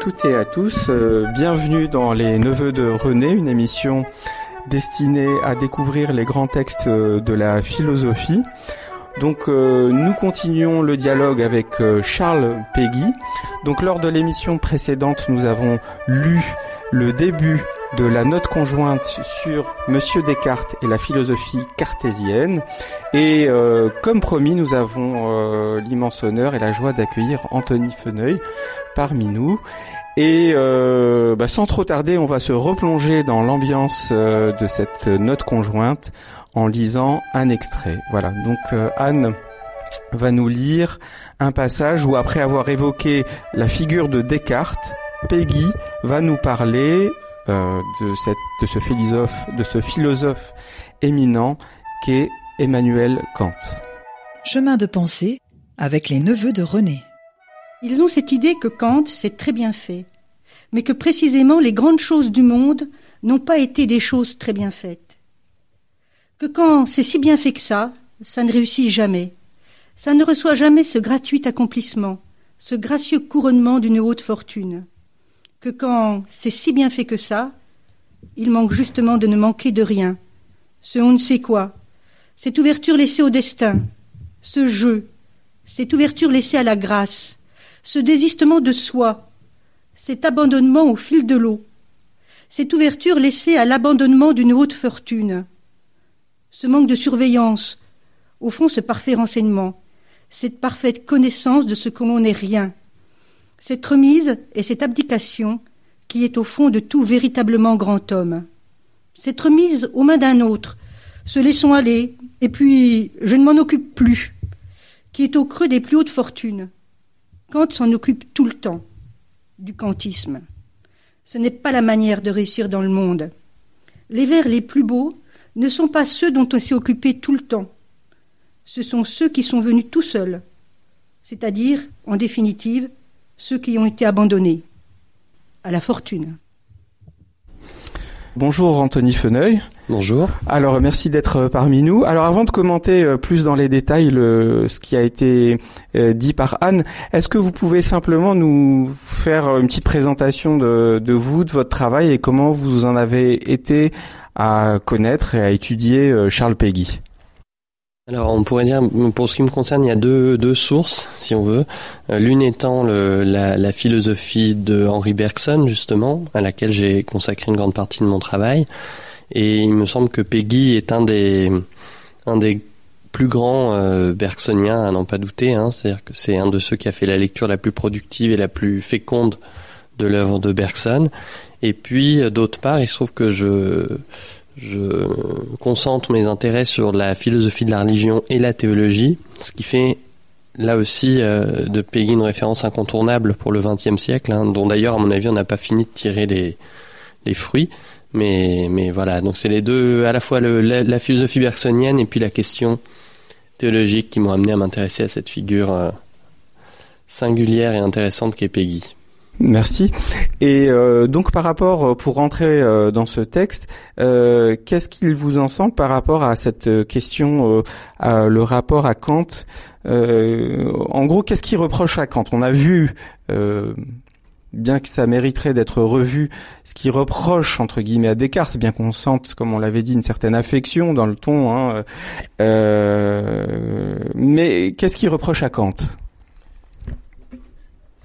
Toutes et à tous, euh, bienvenue dans Les Neveux de René, une émission destinée à découvrir les grands textes euh, de la philosophie. Donc euh, nous continuons le dialogue avec Charles Peggy. Donc lors de l'émission précédente, nous avons lu le début de la note conjointe sur Monsieur Descartes et la philosophie cartésienne. Et comme promis, nous avons l'immense honneur et la joie d'accueillir Anthony Feneuil parmi nous. Et euh, bah, sans trop tarder, on va se replonger dans l'ambiance de cette note conjointe en lisant un extrait. Voilà, donc Anne va nous lire un passage où après avoir évoqué la figure de Descartes, Peggy va nous parler euh, de, cette, de ce philosophe, de ce philosophe éminent qu'est Emmanuel Kant. Chemin de pensée avec les neveux de René. Ils ont cette idée que Kant s'est très bien fait, mais que précisément les grandes choses du monde n'ont pas été des choses très bien faites. Que quand c'est si bien fait que ça, ça ne réussit jamais. Ça ne reçoit jamais ce gratuit accomplissement, ce gracieux couronnement d'une haute fortune que quand c'est si bien fait que ça, il manque justement de ne manquer de rien. Ce on ne sait quoi, cette ouverture laissée au destin, ce jeu, cette ouverture laissée à la grâce, ce désistement de soi, cet abandonnement au fil de l'eau, cette ouverture laissée à l'abandonnement d'une haute fortune, ce manque de surveillance, au fond ce parfait renseignement, cette parfaite connaissance de ce que l'on n'est rien, cette remise et cette abdication qui est au fond de tout véritablement grand homme. Cette remise aux mains d'un autre, se laissons aller, et puis je ne m'en occupe plus, qui est au creux des plus hautes fortunes. Kant s'en occupe tout le temps, du kantisme. Ce n'est pas la manière de réussir dans le monde. Les vers les plus beaux ne sont pas ceux dont on s'est occupé tout le temps. Ce sont ceux qui sont venus tout seuls, c'est-à-dire, en définitive, ceux qui ont été abandonnés à la fortune. Bonjour Anthony Feneuil. Bonjour. Alors merci d'être parmi nous. Alors avant de commenter euh, plus dans les détails le, ce qui a été euh, dit par Anne, est-ce que vous pouvez simplement nous faire une petite présentation de, de vous, de votre travail et comment vous en avez été à connaître et à étudier euh, Charles Peggy? Alors on pourrait dire, pour ce qui me concerne, il y a deux, deux sources, si on veut. Euh, l'une étant le, la, la, philosophie de Henri Bergson, justement, à laquelle j'ai consacré une grande partie de mon travail. Et il me semble que Peggy est un des, un des plus grands euh, bergsoniens, à n'en pas douter. Hein. C'est-à-dire que c'est un de ceux qui a fait la lecture la plus productive et la plus féconde de l'œuvre de Bergson. Et puis, d'autre part, il se trouve que je je concentre mes intérêts sur la philosophie de la religion et la théologie, ce qui fait là aussi euh, de Peggy une référence incontournable pour le XXe siècle, hein, dont d'ailleurs à mon avis on n'a pas fini de tirer les, fruits. Mais, voilà, donc c'est les deux, à la fois la, philosophie bergsonienne et puis la question théologique qui m'ont amené à m'intéresser à cette figure euh, singulière et intéressante qu'est Peggy. Merci. Et euh, donc par rapport, euh, pour rentrer euh, dans ce texte, qu'est-ce qu'il vous en semble par rapport à cette question, à le rapport à Kant En gros, qu'est-ce qu'il reproche à Kant? On a vu, bien que ça mériterait d'être revu, ce qu'il reproche entre guillemets à Descartes, bien qu'on sente, comme on l'avait dit, une certaine affection dans le ton. Hein, mais qu'est-ce qu'il reproche à Kant?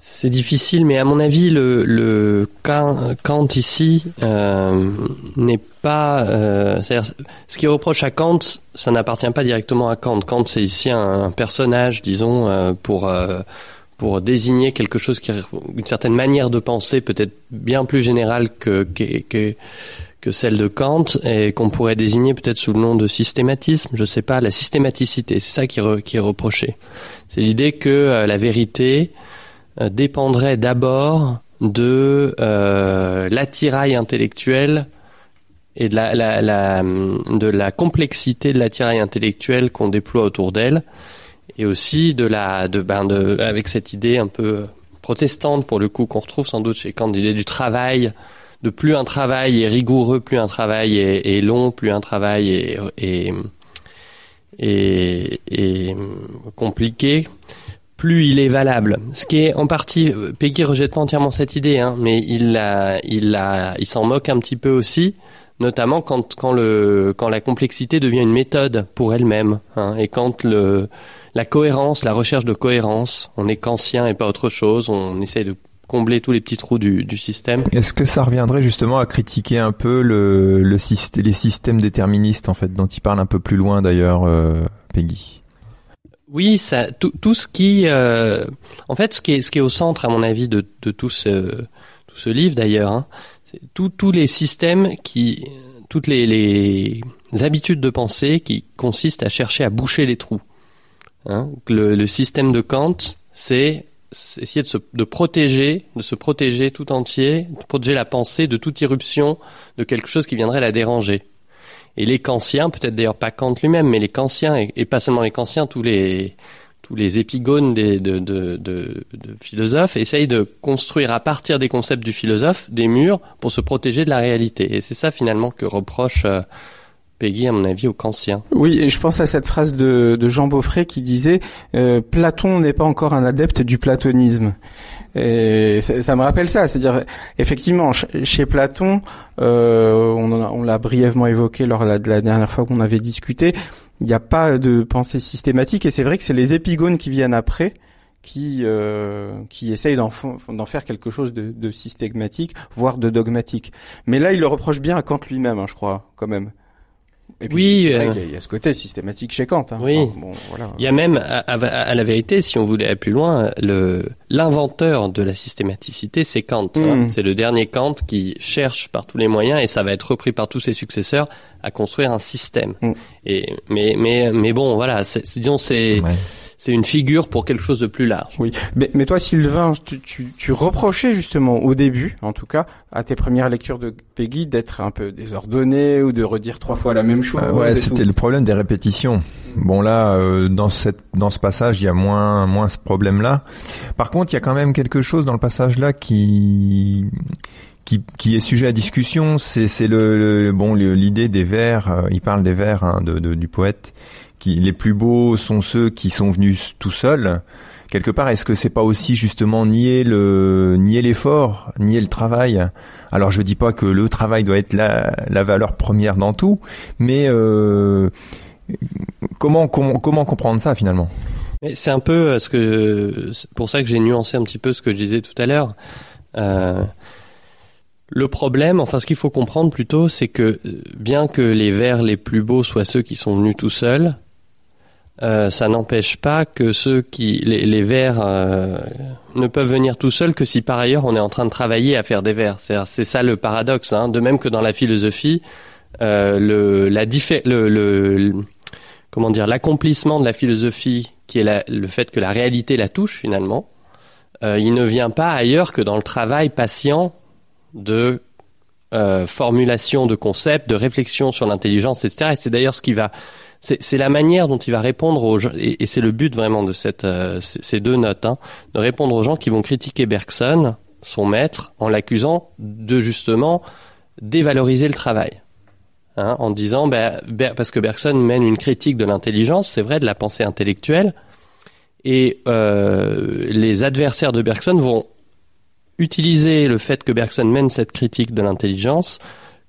C'est difficile, mais à mon avis, le, le Kant, ici euh, n'est pas. Euh, c'est-à-dire, ce qui reproche à Kant, ça n'appartient pas directement à Kant. Kant, c'est ici un, personnage, disons, euh, pour euh, pour désigner quelque chose qui, une certaine manière de penser, peut-être bien plus générale que que, que celle de Kant et qu'on pourrait désigner peut-être sous le nom de systématisme, je sais pas, la systématicité, c'est ça qui, qui est reproché. C'est l'idée que la vérité euh, dépendrait d'abord de euh, l'attirail intellectuel et de la, de la complexité de l'attirail intellectuel qu'on déploie autour d'elle, et aussi de la, de, ben avec cette idée un peu protestante pour le coup qu'on retrouve sans doute chez Kant, l'idée du travail, de plus un travail est rigoureux, plus un travail est, long, plus un travail est compliqué, plus il est valable. Ce qui est en partie, Peggy rejette pas entièrement cette idée, hein, mais il il il s'en moque un petit peu aussi, notamment quand quand le quand la complexité devient une méthode pour elle-même, hein, et quand le la cohérence, la recherche de cohérence, on est kantien et pas autre chose, on essaye de combler tous les petits trous du, du système. Est-ce que ça reviendrait justement à critiquer un peu le, le les systèmes déterministes en fait, dont il parle un peu plus loin d'ailleurs, euh, Peggy? Oui, ça, tout, tout ce qui, euh, en fait, ce qui est, au centre, à mon avis, de, tout ce, tout ce livre d'ailleurs, hein, c'est tous les systèmes qui, toutes les, habitudes de pensée qui consistent à chercher à boucher les trous. Hein. Le, le, système de Kant, c'est essayer de se de protéger, de se protéger tout entier, de protéger la pensée de toute irruption de quelque chose qui viendrait la déranger. Et les kantiens, peut-être d'ailleurs pas Kant lui-même, mais les kantiens, et, et, pas seulement les kantiens, tous les, tous les épigones de, de, de, philosophes essayent de construire à partir des concepts du philosophe des murs pour se protéger de la réalité. Et c'est ça finalement que reproche euh, Peggy, à mon avis, aux kantiens. Oui, et je pense à cette phrase de, de Jean Beaufray qui disait euh, Platon n'est pas encore un adepte du platonisme. Et ça me rappelle ça, c'est-à-dire effectivement chez Platon, euh, on, l'a brièvement évoqué lors de la dernière fois qu'on avait discuté, il n'y a pas de pensée systématique et c'est vrai que c'est les épigones qui viennent après qui euh, qui essayent d'en faire quelque chose de, systématique, voire de dogmatique. Mais là, il le reproche bien à Kant lui-même, hein, je crois, quand même. Et puis, oui, euh... qu'il y, a ce côté systématique chez Kant. Hein. Oui. Enfin, bon, voilà. Il y a même, à, à, à, la vérité, si on voulait aller plus loin, le l'inventeur de la systématicité, c'est Kant. Hein. C'est le dernier Kant qui cherche par tous les moyens, et ça va être repris par tous ses successeurs, à construire un système. Mm. Et mais mais mais bon, voilà, disons c'est. Ouais c'est une figure pour quelque chose de plus large. Oui, mais, mais toi, Sylvain, tu, tu, tu, reprochais justement au début, en tout cas, à tes premières lectures de Peggy, d'être un peu désordonné ou de redire trois fois la même chose. Euh, ouais, c'était le problème des répétitions. Bon là, euh, dans cette dans ce passage, il y a moins moins ce problème-là. Par contre, il y a quand même quelque chose dans le passage là qui qui, qui est sujet à discussion, c'est c'est le, le, bon l'idée des vers. Euh, il parle des vers hein, de, de, du poète les plus beaux sont ceux qui sont venus tout seuls. Quelque part, est-ce que c'est pas aussi justement nier le nier l'effort, nier le travail? Alors, je dis pas que le travail doit être la, valeur première dans tout, mais euh, comment, comprendre ça finalement? C'est un peu ce que pour ça que j'ai nuancé un petit peu ce que je disais tout à l'heure. Euh, le problème, enfin ce qu'il faut comprendre plutôt, c'est que bien que les vers les plus beaux soient ceux qui sont venus tout seuls, euh, ça n'empêche pas que ceux qui les, vers euh, ne peuvent venir tout seuls que si par ailleurs on est en train de travailler à faire des vers. C'est ça le paradoxe. Hein. De même que dans la philosophie, euh, le, la le, le, comment dire l'accomplissement de la philosophie, qui est le fait que la réalité la touche finalement, il ne vient pas ailleurs que dans le travail patient de formulation de concepts, de réflexion sur l'intelligence, etc. Et c'est d'ailleurs ce qui va c'est la manière dont il va répondre aux gens, et, c'est le but vraiment de euh, ces deux notes, hein, de répondre aux gens qui vont critiquer Bergson, son maître, en l'accusant de justement dévaloriser le travail. Hein, en disant, ben, parce que Bergson mène une critique de l'intelligence, c'est vrai, de la pensée intellectuelle, et euh, les adversaires de Bergson vont utiliser le fait que Bergson mène cette critique de l'intelligence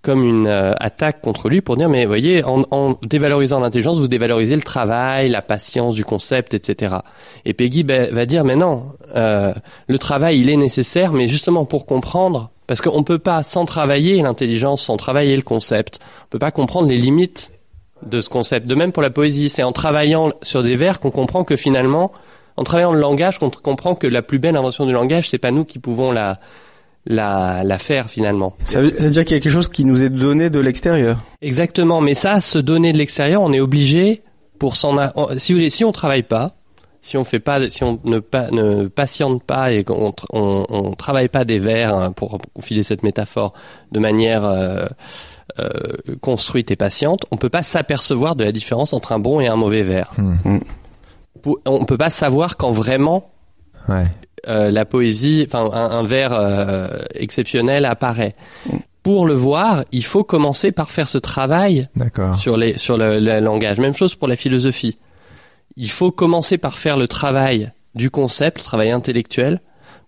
comme une euh, attaque contre lui pour dire mais voyez en, en dévalorisant l'intelligence vous dévalorisez le travail la patience du concept etc et Peggy ben, va dire mais non euh, le travail il est nécessaire mais justement pour comprendre parce qu'on peut pas sans travailler l'intelligence sans travailler le concept on peut pas comprendre les limites de ce concept. De même pour la poésie c'est en travaillant sur des vers qu'on comprend que finalement en travaillant le langage qu'on comprend que la plus belle invention du langage c'est pas nous qui pouvons la la, la faire finalement. Ça veut, ça veut dire qu'il y a quelque chose qui nous est donné de l'extérieur. Exactement, mais ça, se donner de l'extérieur, on est obligé pour s'en. Si vous voulez, si on travaille pas, si on fait pas, si on ne, patiente pas et qu'on on, on travaille pas des vers hein, pour filer cette métaphore de manière euh, euh, construite et patiente, on peut pas s'apercevoir de la différence entre un bon et un mauvais verre. Mmh. On peut pas savoir quand vraiment ouais. Euh, la poésie, enfin un, un vers euh, exceptionnel apparaît. Pour le voir, il faut commencer par faire ce travail sur les sur le, le, langage. Même chose pour la philosophie. Il faut commencer par faire le travail du concept, le travail intellectuel,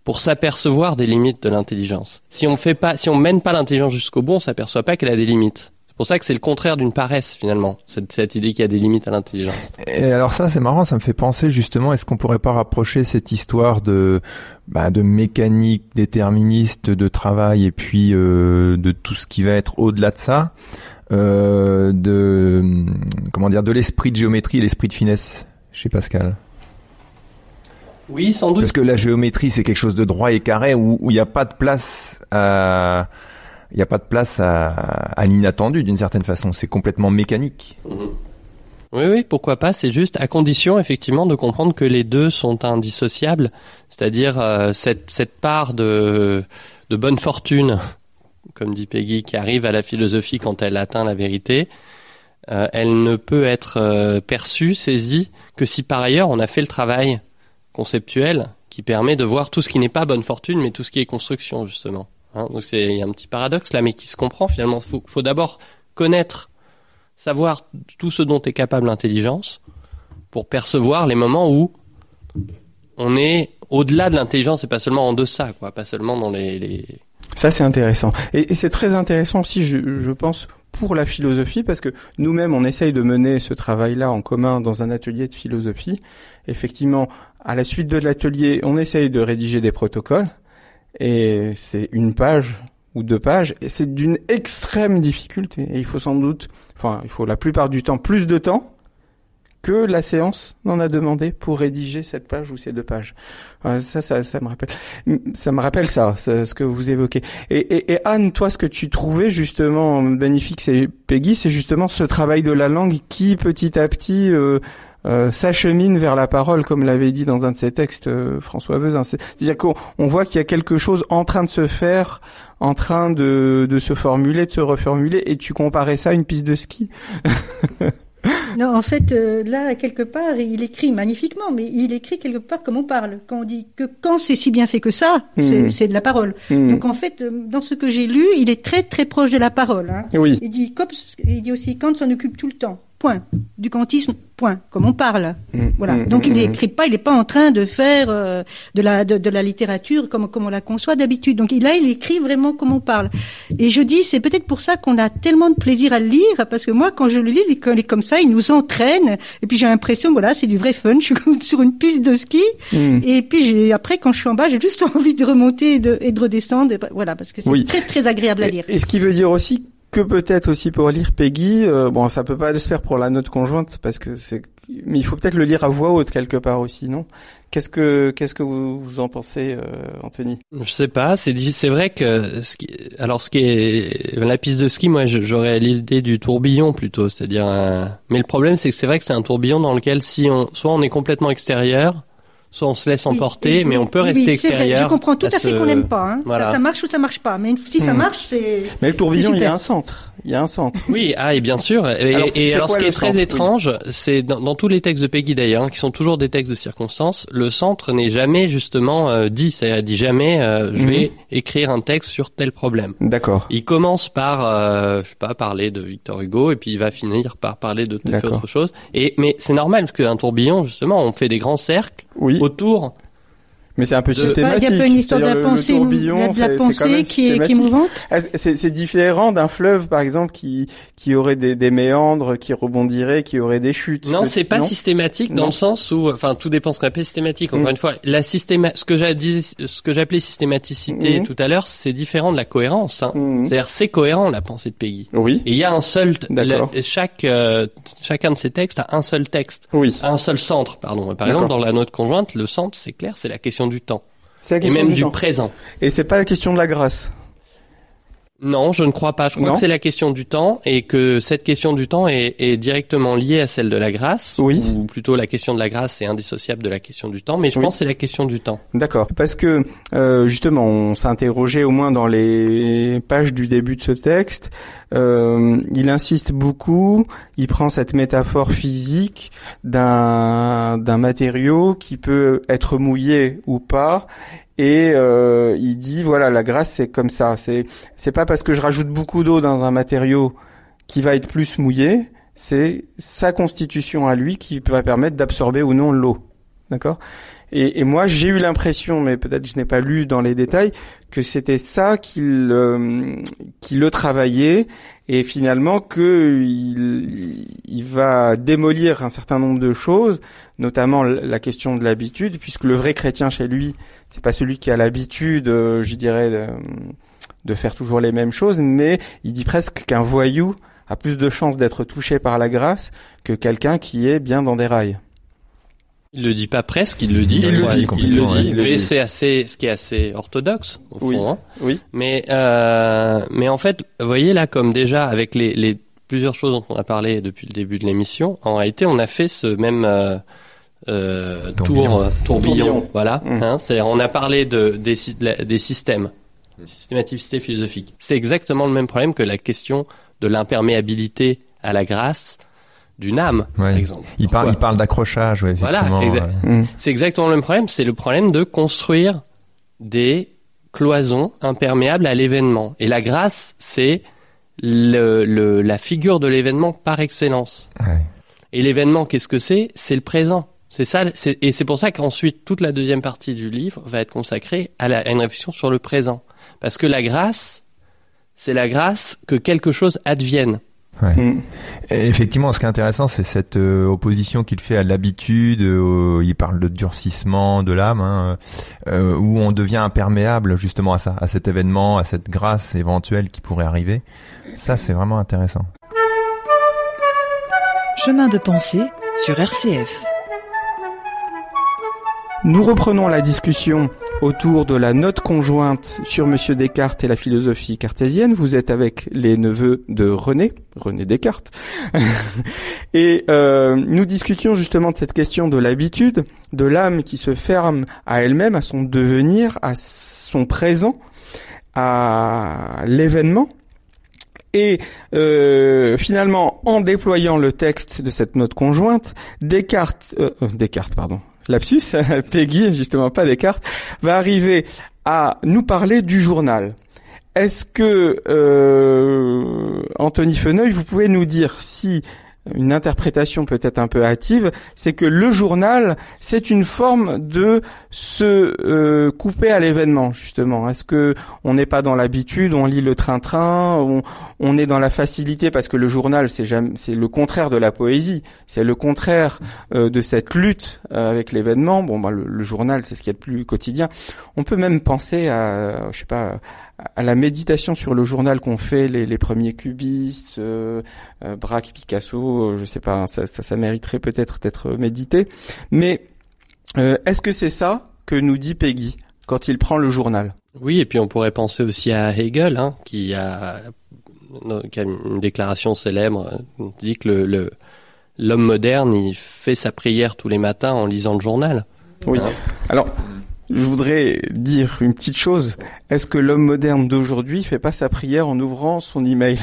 pour s'apercevoir des limites de l'intelligence. Si on fait pas, si on mène pas l'intelligence jusqu'au bout, on s'aperçoit pas qu'elle a des limites. C'est pour ça que c'est le contraire d'une paresse finalement, cette, cette idée qu'il y a des limites à l'intelligence. Et alors ça, c'est marrant, ça me fait penser justement, est-ce qu'on pourrait pas rapprocher cette histoire de bah, de mécanique déterministe de travail et puis euh, de tout ce qui va être au-delà de ça, euh, de comment dire, de l'esprit de géométrie et l'esprit de finesse chez Pascal? Oui, sans doute. Parce que la géométrie, c'est quelque chose de droit et carré où il n'y a pas de place à il n'y a pas de place à, l'inattendu d'une certaine façon. C'est complètement mécanique. Mhm. Oui, oui, pourquoi pas. C'est juste à condition effectivement de comprendre que les deux sont indissociables, c'est-à-dire euh, cette part de de bonne fortune, comme dit Peggy, qui arrive à la philosophie quand elle atteint la vérité. Euh, elle ne peut être euh, perçue, saisie, que si par ailleurs on a fait le travail conceptuel qui permet de voir tout ce qui n'est pas bonne fortune, mais tout ce qui est construction justement. Hein, donc c'est il y a un petit paradoxe là, mais qui se comprend finalement. Faut, faut d'abord connaître, savoir tout ce dont est capable l'intelligence pour percevoir les moments où on est au-delà de l'intelligence et pas seulement en deçà, quoi, pas seulement dans les. les... Ça c'est intéressant et, et c'est très intéressant aussi, je, je pense, pour la philosophie, parce que nous-mêmes, on essaye de mener ce travail-là en commun dans un atelier de philosophie. Effectivement, à la suite de l'atelier, on essaye de rédiger des protocoles et c'est une page ou deux pages, et c'est d'une extrême difficulté. Et il faut sans doute, enfin, il faut la plupart du temps plus de temps que la séance n'en a demandé pour rédiger cette page ou ces deux pages. Ça, ça, ça me rappelle, ça me rappelle ça, ce que vous évoquez. Et, et, et, Anne, toi, ce que tu trouvais justement magnifique, c'est Peggy, c'est justement ce travail de la langue qui, petit à petit, euh, euh, s'achemine vers la parole, comme l'avait dit dans un de ses textes euh, François Vezin. C'est-à-dire qu'on voit qu'il y a quelque chose en train de se faire, en train de, de se formuler, de se reformuler, et tu comparais ça à une piste de ski. non, en fait, euh, là, quelque part, il écrit magnifiquement, mais il écrit quelque part comme on parle. Quand on dit que quand c'est si bien fait que ça, Mmh. c'est de la parole. Mmh. Donc en fait, dans ce que j'ai lu, il est très très proche de la parole. Hein. Oui. Il dit, comme, il dit aussi Kant s'en occupe tout le temps. Point. Du kantisme, point. Comme on parle. Mmh, Voilà. mmh, Donc il n'écrit pas, il n'est pas en train de faire euh, de la de, de la littérature comme comme on la conçoit d'habitude. Donc il- là, il écrit vraiment comme on parle. Et je dis, c'est peut-être pour ça qu'on a tellement de plaisir à le lire, parce que moi, quand je le lis, il est- comme ça, il nous entraîne. Et puis j'ai l'impression, voilà, c'est du vrai fun. Je suis comme sur une piste de ski. Mmh. Et puis après, quand je suis en bas, j'ai juste envie de remonter et de, et de redescendre. Et voilà, parce que c'est Oui. très très agréable à lire. Et, et ce qui veut dire aussi que peut-être aussi pour lire Peggy, euh, bon, ça peut pas se faire pour la note conjointe parce que c'est, mais il faut peut-être le lire à voix haute quelque part aussi, non? Qu'est-ce que qu'est-ce que vous, vous en pensez, euh, Anthony? Je sais pas, c'est c'est vrai que ce qui, alors ce qui est la piste de ski, moi j'aurais l'idée du tourbillon plutôt, c'est-à-dire mais le problème c'est que c'est vrai que c'est un tourbillon dans lequel si on soit on est complètement extérieur, soit on se laisse emporter, Oui, mais on peut oui, rester oui, c'est vrai. extérieur. Je comprends tout à, à fait ce- qu'on n'aime pas. Hein. Voilà. Ça, ça marche ou ça marche pas. Mais si ça Hmm. marche, c'est. Mais le tourbillon, il y a un centre. Il y a un centre. Oui, ah et bien sûr. Et Alors, et quoi ce qui est très centre, étrange, c'est dans, dans tous les textes de Peggy d'ailleurs, hein, qui sont toujours des textes de circonstance, le centre n'est jamais justement euh, dit. C'est-à-dire, il dit jamais, euh, je Mhm. vais écrire un texte sur tel problème. D'accord. Il commence par, euh, je sais pas, parler de Victor Hugo, et puis il va finir par parler de D'accord. autre chose. Et mais c'est normal parce qu'un tourbillon, justement, on fait des grands cercles Oui. autour. Mais c'est un peu de- systématique. il y a pas une histoire de la C'est-à-dire, le- le pensée, tourbillon, de la, qui est, qui est mouvante. Ah, C'est différent d'un fleuve, par exemple, qui qui aurait des, des méandres, qui rebondirait, qui aurait des chutes. Non, c'est pas systématique dans Non. le sens où, enfin, tout dépend ce qu'on appelle systématique. Encore Mm. une fois, la systéma, ce que j'ai dit, ce que j'appelais systématicité Mm. tout à l'heure, c'est différent de la cohérence. Hein. Mhm. C'est-à-dire, c'est cohérent la pensée de Peggy. Oui. Et il y a un seul, le- chaque, euh, chacun de ces textes a un seul texte, Oui. un seul centre, pardon. Par exemple, dans la note conjointe, le centre, c'est clair, c'est la question du temps. C'est la Et même du du temps. présent. Et c'est pas la question de la grâce. Non, je ne crois pas. Je crois Non. que c'est la question du temps et que cette question du temps est, est directement liée à celle de la grâce. Oui. Ou plutôt la question de la grâce est indissociable de la question du temps. Mais je Oui. pense que c'est la question du temps. D'accord. Parce que euh, justement, on s'est interrogé au moins dans les pages du début de ce texte. Euh, il insiste beaucoup. Il prend cette métaphore physique d'un d'un matériau qui peut être mouillé ou pas. Et euh, il dit voilà la grâce c'est comme ça. C'est c'est pas parce que je rajoute beaucoup d'eau dans un matériau qui va être plus mouillé. C'est sa constitution à lui qui va permettre d'absorber ou non l'eau. D'accord? Et, moi, j'ai eu l'impression, mais peut-être je n'ai pas lu dans les détails, que c'était ça qu'il euh, le travaillait et finalement que il, il va démolir un certain nombre de choses, notamment la question de l'habitude, puisque le vrai chrétien chez lui, c'est pas celui qui a l'habitude, euh, je dirais, de, de faire toujours les mêmes choses, mais il dit presque qu'un voyou a plus de chances d'être touché par la grâce que quelqu'un qui est bien dans des rails. Il le dit pas presque, il le dit. Il le dit, il le dit. Mais c'est assez, ce qui est assez orthodoxe au Oui. fond. hein. Oui. Mais euh, mais en fait, vous voyez là, comme déjà avec les, les plusieurs choses dont on a parlé depuis le début de l'émission, en réalité, on a fait ce même euh, euh, Tourbillon. tour euh, tourbillon. Tourbillon. Voilà. Mm. Hein, c'est-à-dire, on a parlé de des, des systèmes, systématicité philosophique. C'est exactement le même problème que la question de l'imperméabilité à la grâce d'une âme, par exemple. Il parle, il parle d'accrochage, ouais, Voilà. Mm. c'est exactement le même problème. C'est le problème de construire des cloisons imperméables à l'événement. Et la grâce, c'est le, le- la figure de l'événement par excellence. Ouais. Et l'événement, qu'est-ce que c'est? C'est le présent. C'est ça. Et c'est pour ça qu'ensuite toute la deuxième partie du livre va être consacrée à, la- à une réflexion sur le présent. Parce que la grâce, c'est la grâce que quelque chose advienne. Mm. Effectivement, ce qui est intéressant, c'est cette euh, opposition qu'il fait à l'habitude. euh, il parle de durcissement de l'âme, hein, euh, où on devient imperméable justement à ça, à cet événement, à cette grâce éventuelle qui pourrait arriver. Ça, c'est vraiment intéressant. Chemin de pensée sur RCF. Nous reprenons la discussion autour de la note conjointe sur Monsieur Descartes et la philosophie cartésienne. Vous êtes avec les neveux de René, René Descartes, et euh, nous discutions justement de cette question de l'habitude, de l'âme qui se ferme à elle-même, à son devenir, à son présent, à l'événement. Et euh, finalement, en déployant le texte de cette note conjointe, Descartes, euh, euh, Descartes, pardon, lapsus, Peggy, justement pas Descartes, va arriver à nous parler du journal. Est-ce que euh, Anthony Feneuil, vous pouvez nous dire si une interprétation peut-être un peu hâtive, c'est que le journal, c'est une forme de se euh, couper à l'événement justement. Est-ce que on n'est pas dans l'habitude, on lit le train-train, on, on est dans la facilité parce que le journal c'est le contraire de la poésie, c'est le contraire euh, de cette lutte euh, avec l'événement. Bon, bah, le, journal c'est ce qu'il y a de plus quotidien. On peut même penser à, je sais pas, à la méditation sur le journal qu'ont fait les, premiers cubistes, euh, Braque, Picasso, je sais pas, ça, ça, mériterait peut-être d'être médité. Mais est-ce que c'est ça que nous dit Peggy quand il prend le journal? Oui, et puis on pourrait penser aussi à Hegel, hein, qui a, qui a une déclaration célèbre, euh, qui dit que le, le- l'homme moderne, il fait sa prière tous les matins en lisant le journal. Oui. Hein. Alors, je voudrais dire une petite chose. Est-ce que l'homme moderne d'aujourd'hui fait pas sa prière en ouvrant son email?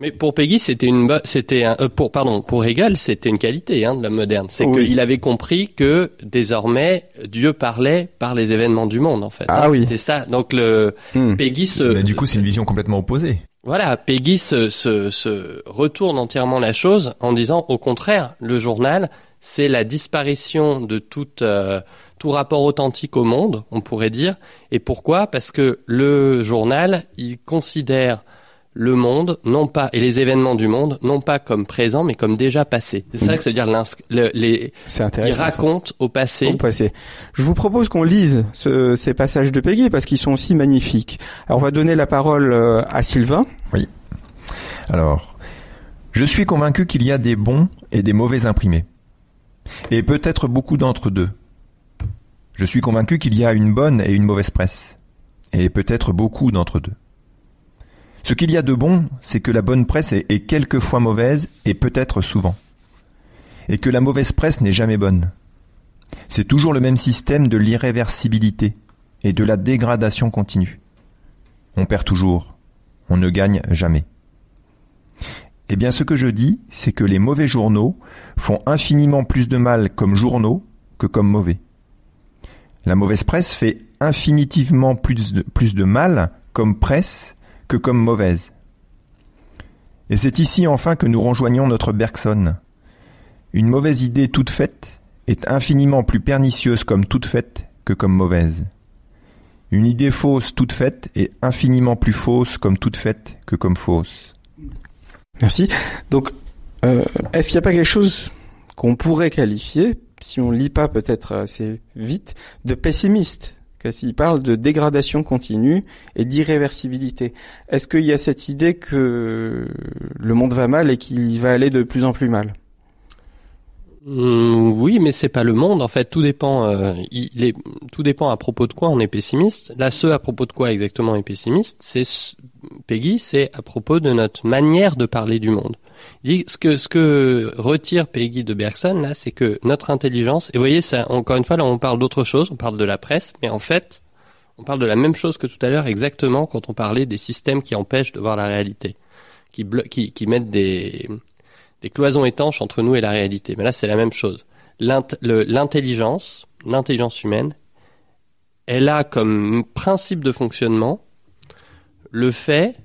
Mais pour Peggy, c'était une, c'était un, euh, pour, pardon, pour Hegel, c'était une qualité hein, de l'homme moderne. C'est Oui. qu'il avait compris que désormais Dieu parlait par les événements du monde, en fait. Ah hein. oui. C'était ça. Donc le Hmm. Peggy se, Mais du coup, c'est une vision complètement opposée. Voilà, Peggy se, retourne entièrement la chose en disant au contraire, le journal, c'est la disparition de toute, euh, tout rapport authentique au monde, on pourrait dire. Et pourquoi? Parce que le journal, il considère le monde, non pas, et les événements du monde, non pas comme présents, mais comme déjà passés. C'est ça que ça veut dire l'insc- le- les, C'est il intéressant. ça. raconte au passé. Au passé. Je vous propose qu'on lise ce- ces passages de Peggy parce qu'ils sont aussi magnifiques. Alors, on va donner la parole euh, à Sylvain. Alors, je suis convaincu qu'il y a des bons et des mauvais imprimés. Et peut-être beaucoup d'entre deux. Je suis convaincu qu'il y a une bonne et une mauvaise presse. Et peut-être beaucoup d'entre deux. Ce qu'il y a de bon, c'est que la bonne presse est, quelquefois mauvaise et peut-être souvent. Et que la mauvaise presse n'est jamais bonne. C'est toujours le même système de l'irréversibilité et de la dégradation continue. On perd toujours. On ne gagne jamais. Eh bien, ce que je dis, c'est que les mauvais journaux font infiniment plus de mal comme journaux que comme mauvais. La mauvaise presse fait infinitivement plus de mal comme presse comme mauvaise. Et c'est ici enfin que nous rejoignons notre Bergson. Une mauvaise idée toute faite est infiniment plus pernicieuse comme toute faite que comme mauvaise. Une idée fausse toute faite est infiniment plus fausse comme toute faite que comme fausse. Merci. Donc, euh, est-ce qu'il n'y a pas quelque chose qu'on pourrait qualifier, si on lit pas peut-être assez vite, de pessimiste? Il parle de dégradation continue et d'irréversibilité. Est-ce qu'il y a cette idée que le monde va mal et qu'il va aller de plus en plus mal? Mmh, oui, mais c'est pas le monde. En fait, tout dépend. Euh, tout dépend à propos de quoi on est pessimiste. Là, ce à propos de quoi exactement est pessimiste, c'est Peggy, c'est à propos de notre manière de parler du monde. Dit ce que ce que retire Peggy de Bergson là, c'est que notre intelligence. Et vous voyez, ça encore une fois là, on parle d'autre chose. On parle de la presse, mais en fait, on parle de la même chose que tout à l'heure exactement quand on parlait des systèmes qui empêchent de voir la réalité, qui qui, qui mettent des des cloisons étanches entre nous et la réalité. Mais là, c'est la même chose. L'intelligence, l'intelligence humaine, elle a comme principe de fonctionnement le fait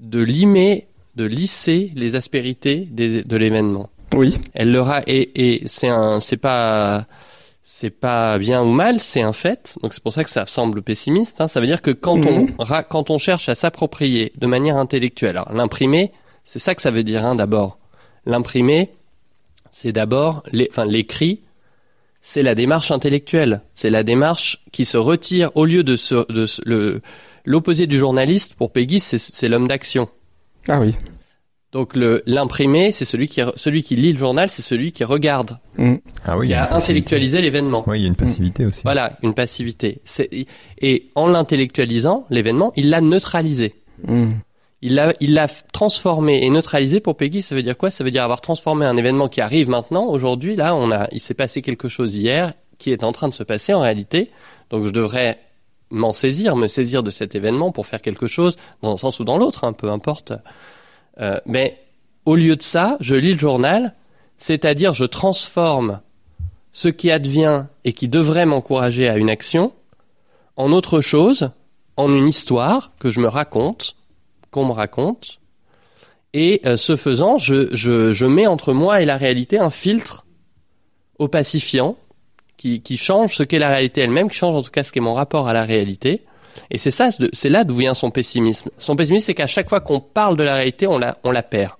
de limer, de lisser les aspérités de l'événement. Oui. Elle leur a et, et c'est un, c'est pas, c'est pas bien ou mal, c'est un fait. Donc c'est pour ça que ça semble pessimiste. Hein. Ça veut dire que quand on mhm. quand on cherche à s'approprier de manière intellectuelle, alors l'imprimer, c'est ça que ça veut dire hein, d'abord. L'imprimé, c'est d'abord, enfin l'écrit, c'est la démarche intellectuelle, c'est la démarche qui se retire au lieu de, de le l'opposé du journaliste pour Peggy, c'est l'homme d'action. Ah oui. Donc le l'imprimé, c'est celui qui celui qui lit le journal, c'est celui qui regarde, mm. ah oui, qui a, intellectualisé l'événement. Oui, il y a une passivité aussi. Voilà, une passivité. Et en l'intellectualisant, l'événement, il l'a neutralisé. Mm il l'a il l'a transformé et neutralisé pour Peggy ça veut dire quoi? Ça veut dire avoir transformé un événement qui arrive maintenant aujourd'hui là on a il s'est passé quelque chose hier qui est en train de se passer en réalité donc je devrais m'en saisir me saisir de cet événement pour faire quelque chose dans un sens ou dans l'autre hein, peu importe euh, mais au lieu de ça je lis le journal c'est-à-dire je transforme ce qui advient et qui devrait m'encourager à une action en autre chose en une histoire que je me raconte qu'on me raconte. Et euh, ce faisant, je, je, je, mets entre moi et la réalité un filtre opacifiant qui, qui change ce qu'est la réalité elle-même, qui change en tout cas ce qu'est mon rapport à la réalité. Et c'est ça, c'est là d'où vient son pessimisme. Son pessimisme, c'est qu'à chaque fois qu'on parle de la réalité, on la, on la perd.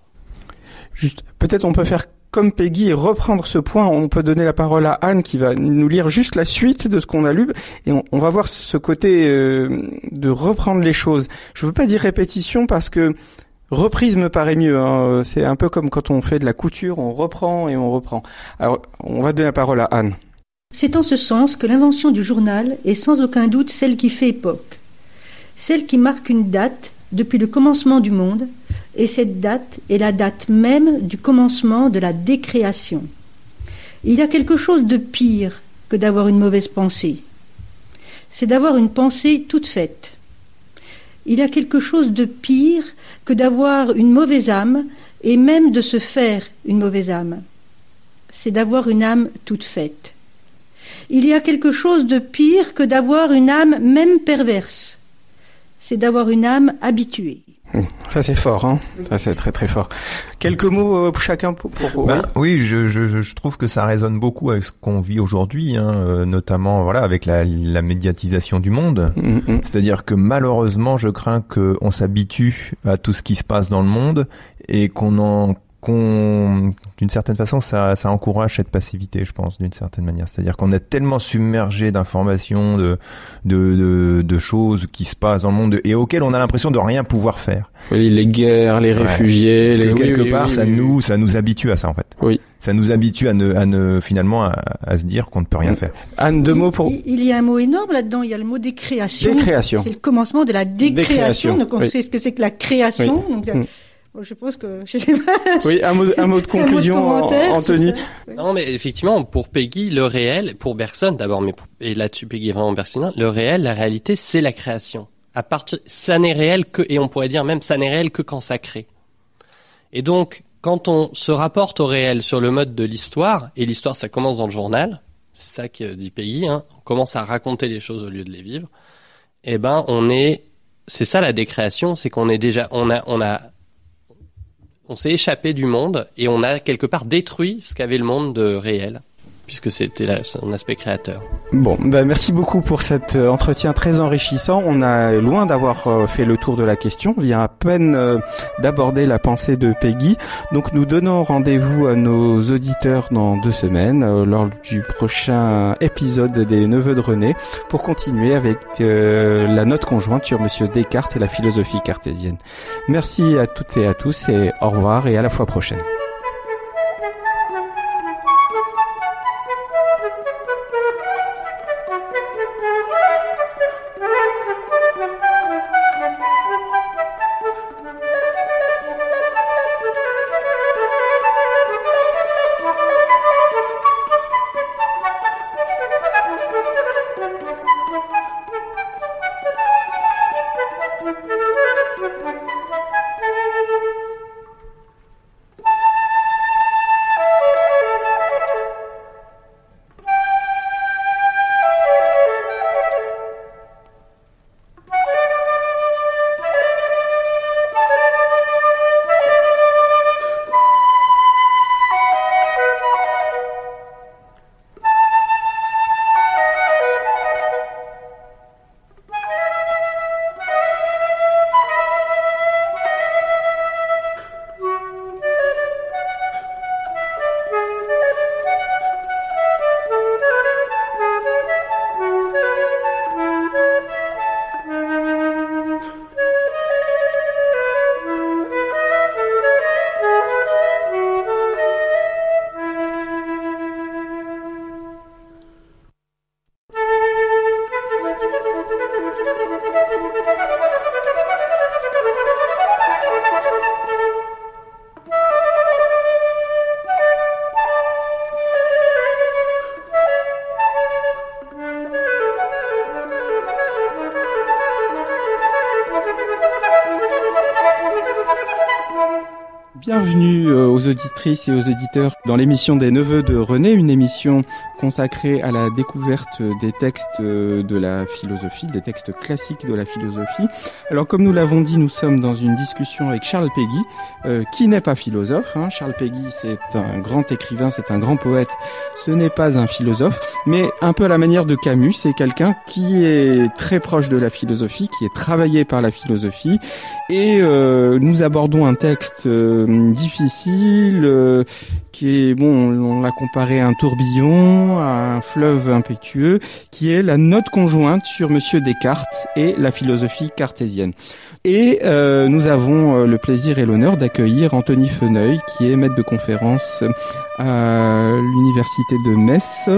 Juste, peut-être on peut faire comme Peggy et reprendre ce point, on peut donner la parole à Anne qui va nous lire juste la suite de ce qu'on a lu et on, va voir ce côté euh, de reprendre les choses. Je veux pas dire répétition parce que reprise me paraît mieux. Hein. C'est un peu comme quand on fait de la couture, on reprend et on reprend. Alors, on va donner la parole à Anne. C'est en ce sens que l'invention du journal est sans aucun doute celle qui fait époque, celle qui marque une date depuis le commencement du monde et cette date est la date même du commencement de la décréation. Il y a quelque chose de pire que d'avoir une mauvaise pensée. C'est d'avoir une pensée toute faite. Il y a quelque chose de pire que d'avoir une mauvaise âme et même de se faire une mauvaise âme. C'est d'avoir une âme toute faite. Il y a quelque chose de pire que d'avoir une âme même perverse. C'est d'avoir une âme habituée. Ça c'est fort, hein ça c'est très très fort. Quelques mots euh, pour chacun pour. Ben, oui, je, je, je, trouve que ça résonne beaucoup avec ce qu'on vit aujourd'hui, hein, euh, notamment voilà avec la, la médiatisation du monde. Mm, mm. C'est-à-dire que malheureusement, je crains qu'on s'habitue à tout ce qui se passe dans le monde et qu'on en qu'on, d'une certaine façon, ça, ça encourage cette passivité, je pense, d'une certaine manière. C'est-à-dire qu'on est tellement submergé d'informations, de, de, de, de, choses qui se passent dans le monde et auxquelles on a l'impression de rien pouvoir faire. les guerres, les réfugiés, les... quelque part, ça nous, ça nous habitue à ça en fait. Oui. Ça nous habitue à ne, à ne finalement à, à se dire qu'on ne peut rien faire. Anne, deux mots pour. Il, y a un mot énorme là-dedans. Il y a le mot décréation. Décréation. C'est le commencement de la décréation. Donc on sait ce que c'est que la création. Donc, je pense que je sais pas. Oui, un mot, un mot de conclusion, Anthony. Non, mais effectivement, pour Peggy, le réel, pour Bergson d'abord, mais et là-dessus Peggy est vraiment bergsonien, le réel, la réalité, c'est la création. À partir, ça n'est réel que, et on pourrait dire même, ça n'est réel que quand ça crée. Et donc, quand on se rapporte au réel sur le mode de l'histoire, et l'histoire, ça commence dans le journal, c'est ça que dit Peggy, hein, on commence à raconter les choses au lieu de les vivre. Eh ben, on est, c'est ça la décréation, c'est qu'on est déjà, on a, on a on s'est échappé du monde et on a quelque part détruit ce qu'avait le monde de réel. Puisque c'était son aspect créateur. Bon, bah merci beaucoup pour cet euh, entretien très enrichissant. On a loin d'avoir euh, fait le tour de la question, on vient à peine euh, d'aborder la pensée de Peggy. Donc nous donnons rendez-vous à nos auditeurs dans deux semaines, lors du prochain épisode des Neveux de René, pour continuer avec la note conjointe sur Monsieur Descartes et la philosophie cartésienne. Merci à toutes et à tous et au revoir et à la fois prochaine. Auditrices et aux auditeurs dans l'émission des Neveux de René, une émission consacrée à la découverte des textes euh, de la philosophie, des textes classiques de la philosophie. Alors comme nous l'avons dit, nous sommes dans une discussion avec Charles Péguy, euh, qui n'est pas philosophe. Hein. Charles Péguy, c'est un grand écrivain, c'est un grand poète, ce n'est pas un philosophe, mais un peu à la manière de Camus, c'est quelqu'un qui est très proche de la philosophie, qui est travaillé par la philosophie, et euh, nous abordons un texte difficile, qui est bon, on l'a comparé à un tourbillon, à un fleuve impétueux, qui est la note conjointe sur Monsieur Descartes et la philosophie cartésienne. Et euh, nous avons euh, le plaisir et l'honneur d'accueillir Anthony Feneuil, qui est maître de conférence à l'université de Metz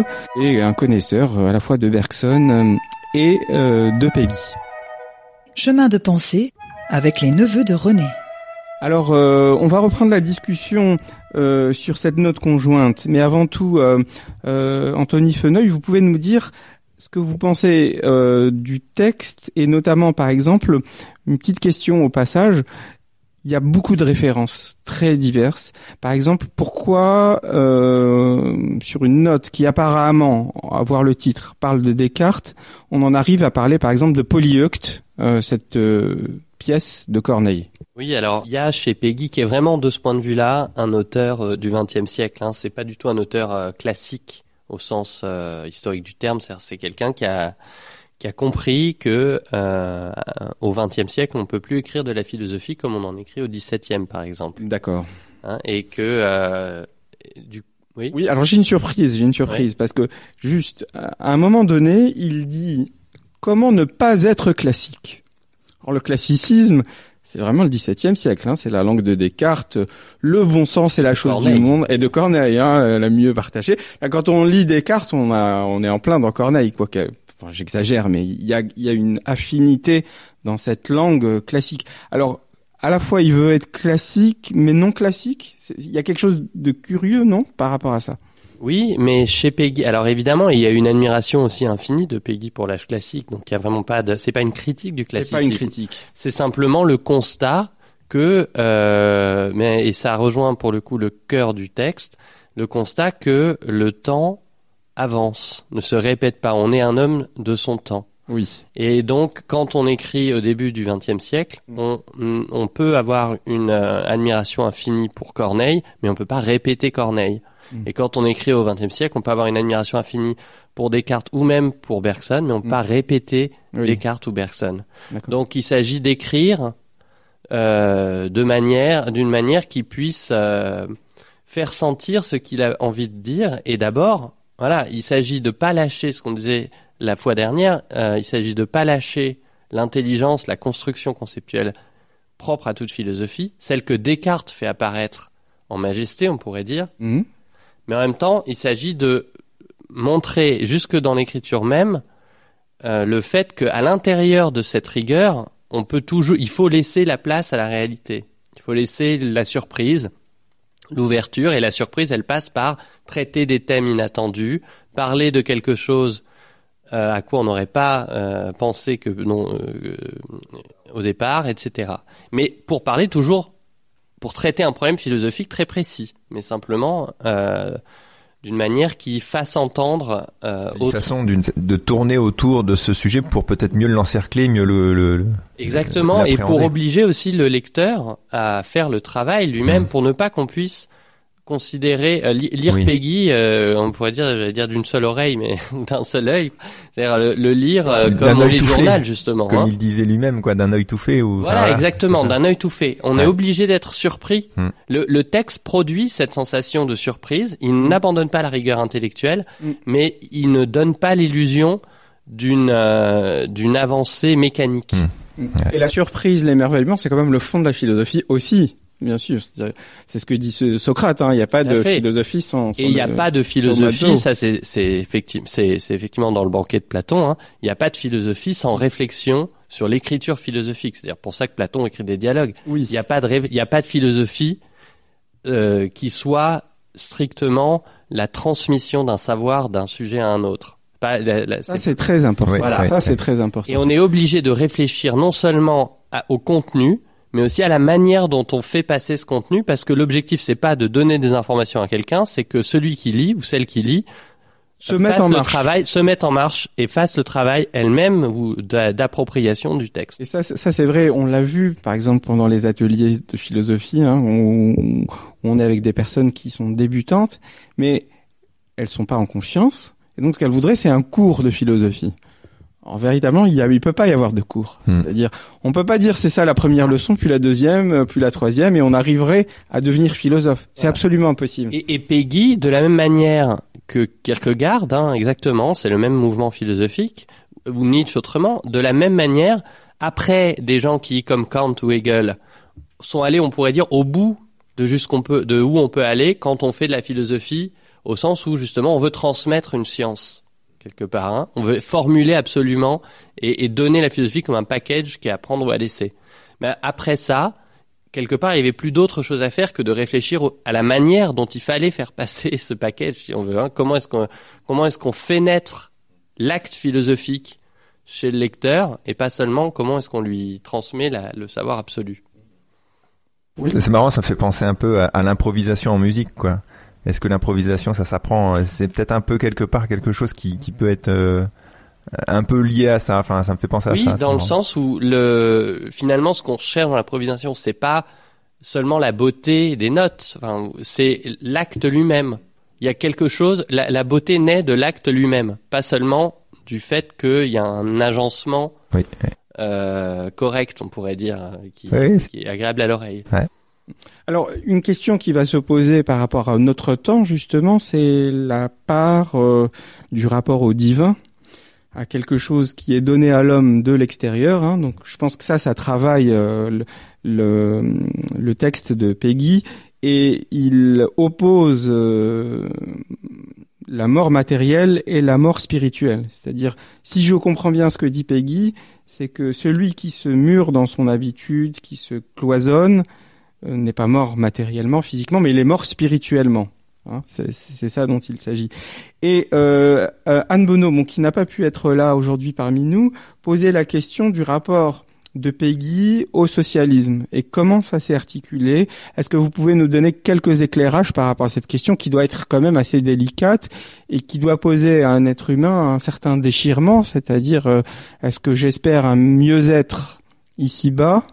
et un connaisseur à la fois de Bergson et euh, de Peggy. Chemin de pensée avec les neveux de René. Alors, euh, on va reprendre la discussion euh, sur cette note conjointe. Mais avant tout, euh, Anthony Feneuil, vous pouvez nous dire ce que vous pensez du texte et notamment, par exemple, une petite question au passage. Il y a beaucoup de références très diverses. Par exemple, pourquoi sur une note qui apparemment, à voir le titre, parle de Descartes, on en arrive à parler par exemple de Polyeucte, cette pièce de Corneille? Oui, alors il y a chez Peggy qui est vraiment de ce point de vue-là un auteur euh, du XXe siècle. Hein. C'est pas du tout un auteur euh, classique au sens euh, historique du terme. C'est quelqu'un qui a qui a compris que au XXe siècle on peut plus écrire de la philosophie comme on en écrit au XVIIe par exemple. D'accord. Hein, et que du oui. Oui, alors j'ai une surprise, j'ai une surprise parce que juste à un moment donné, il dit comment ne pas être classique? Alors le classicisme, c'est vraiment le XVIIe siècle. Hein, c'est la langue de Descartes. Le bon sens est la chose du monde et de Corneille, hein, la mieux partagée. Quand on lit Descartes, on a, on est en plein dans Corneille, quoi. Enfin, j'exagère, mais il y a, il y a une affinité dans cette langue classique. Alors, à la fois, il veut être classique, mais non classique. Il y a quelque chose de curieux, non, par rapport à ça? Oui, mais chez Peggy, alors évidemment, il y a une admiration aussi infinie de Peggy pour l'âge classique, donc il y a vraiment pas de, c'est pas une critique du classique. C'est pas une critique. C'est simplement le constat que, euh, mais et ça rejoint pour le coup le cœur du texte, le constat que le temps avance, ne se répète pas. On est un homme de son temps. Oui. Et donc, quand on écrit au début du XXe siècle, on, on peut avoir une euh, admiration infinie pour Corneille, mais on peut pas répéter Corneille. Mm. Et quand on écrit au XXe siècle, on peut avoir une admiration infinie pour Descartes ou même pour Bergson, mais on peut Mm. pas répéter Oui. Descartes ou Bergson. Donc, il s'agit d'écrire euh, de manière, d'une manière qui puisse euh, faire sentir ce qu'il a envie de dire. Et d'abord, voilà, il s'agit de pas lâcher ce qu'on disait la fois dernière. euh, il s'agit de pas lâcher l'intelligence, la construction conceptuelle propre à toute philosophie, celle que Descartes fait apparaître en majesté, on pourrait dire. Mhm. Mais en même temps, il s'agit de montrer jusque dans l'écriture même euh, le fait qu'à l'intérieur de cette rigueur, on peut toujours, il faut laisser la place à la réalité. Il faut laisser la surprise, l'ouverture, et la surprise, elle passe par traiter des thèmes inattendus, parler de quelque chose euh, à quoi on n'aurait pas euh, pensé que non euh, au départ, etc. Mais pour parler toujours, pour traiter un problème philosophique très précis, mais simplement euh, d'une manière qui fasse entendre euh, une autre- façon de tourner autour de ce sujet pour peut-être mieux l'encercler, mieux le, le- le- Exactement, et pour obliger aussi le lecteur à faire le travail lui-même Mhm. pour ne pas qu'on puisse considérer euh, li- lire Oui. Peggy, euh, on pourrait dire, j'allais dire d'une seule oreille, mais d'un seul œil, c'est-à-dire le, le lire euh, comme on lit le journal justement. comme hein. il disait lui-même, quoi, d'un œil tout fait ou. Voilà, exactement, d'un œil tout fait. On Ouais. est obligé d'être surpris. Hmm. Le, le texte produit cette sensation de surprise. Il n'abandonne pas la rigueur intellectuelle, Hmm. mais il ne donne pas l'illusion d'une euh, d'une avancée mécanique. Hmm. Et la surprise, l'émerveillement, c'est quand même le fond de la philosophie aussi, bien sûr. C'est ce que dit Socrate. hein. Il n'y a pas de fait. philosophie sans. sans Et il n'y a pas de philosophie, ça c'est c'est effectivement c'est c'est effectivement dans le banquet de Platon. hein. Il n'y a pas de philosophie sans réflexion sur l'écriture philosophique. C'est-à-dire pour ça que Platon écrit des dialogues. Oui. Il n'y a pas de il a pas de philosophie euh, qui soit strictement la transmission d'un savoir d'un sujet à un autre. Pas la- la- Ça c'est- très important. Voilà. Ça c'est très important. et on est obligé de réfléchir non seulement à- au contenu, mais aussi à la manière dont on fait passer ce contenu, parce que l'objectif c'est pas de donner des informations à quelqu'un, c'est que celui qui lit ou celle qui lit Se fasse en le marche. travail, se mette en marche et fasse le travail elle-même ou d'a- d'appropriation du texte. Et ça, c'est- ça c'est vrai. On l'a vu, par exemple, pendant les ateliers de philosophie. Hein, où on, on est avec des personnes qui sont débutantes, mais elles sont pas en confiance. Et donc, ce qu'elles voudraient, c'est un cours de philosophie. Alors, véritablement, il y a, il peut pas y avoir de cours. Hmm. C'est-à-dire, on peut pas dire c'est ça la première leçon, puis la deuxième, euh, puis la troisième, et on arriverait à devenir philosophe. C'est Voilà. absolument impossible. Et, et Peggy, de la même manière que Kierkegaard, hein, exactement, c'est le même mouvement philosophique, ou Nietzsche autrement, de la même manière, après des gens qui, comme Kant ou Hegel, sont allés, on pourrait dire, au bout de jusqu'on peut, de où on peut aller quand on fait de la philosophie, au sens où justement on veut transmettre une science quelque part, hein. on veut formuler absolument et, et donner la philosophie comme un package qui est à prendre ou à laisser. Mais après ça, quelque part, il n'y avait plus d'autre chose à faire que de réfléchir à la manière dont il fallait faire passer ce package, si on veut. hein. Comment est-ce qu'on comment est-ce qu'on fait naître l'acte philosophique chez le lecteur et pas seulement comment est-ce qu'on lui transmet la- le savoir absolu? C'est c'est marrant, ça fait penser un peu à, à l'improvisation en musique, quoi. Est-ce que l'improvisation, ça s'apprend euh, C'est peut-être un peu quelque part quelque chose qui, qui peut être euh, un peu lié à ça. Enfin, ça me fait penser à Oui, ça. c'est dans le sens où le finalement ce qu'on cherche dans l'improvisation, c'est pas seulement la beauté des notes, enfin, c'est l'acte lui-même. Il y a quelque chose, la, la beauté naît de l'acte lui-même, pas seulement du fait qu'il y a un agencement Oui, oui. euh, correct, on pourrait dire, qui, Oui, qui est agréable à l'oreille. Alors, une question qui va se poser par rapport à notre temps, justement, c'est la part euh, du rapport au divin, à quelque chose qui est donné à l'homme de l'extérieur. hein. Donc, je pense que ça, ça travaille euh, le, texte de Peggy, et il oppose euh, la mort matérielle et la mort spirituelle. C'est-à-dire, si je comprends bien ce que dit Peggy, c'est que celui qui se mure dans son habitude, qui se cloisonne, n'est pas mort matériellement, physiquement, mais il est mort spirituellement. Hein, c'est ça dont il s'agit. Et euh, euh, Anne Bonneau, bon, qui n'a pas pu être là aujourd'hui parmi nous, posait la question du rapport de Peggy au socialisme et comment ça s'est articulé? Est-ce que vous pouvez nous donner quelques éclairages par rapport à cette question qui doit être quand même assez délicate et qui doit poser à un être humain un certain déchirement, c'est-à-dire euh, est-ce que j'espère un mieux-être ici-bas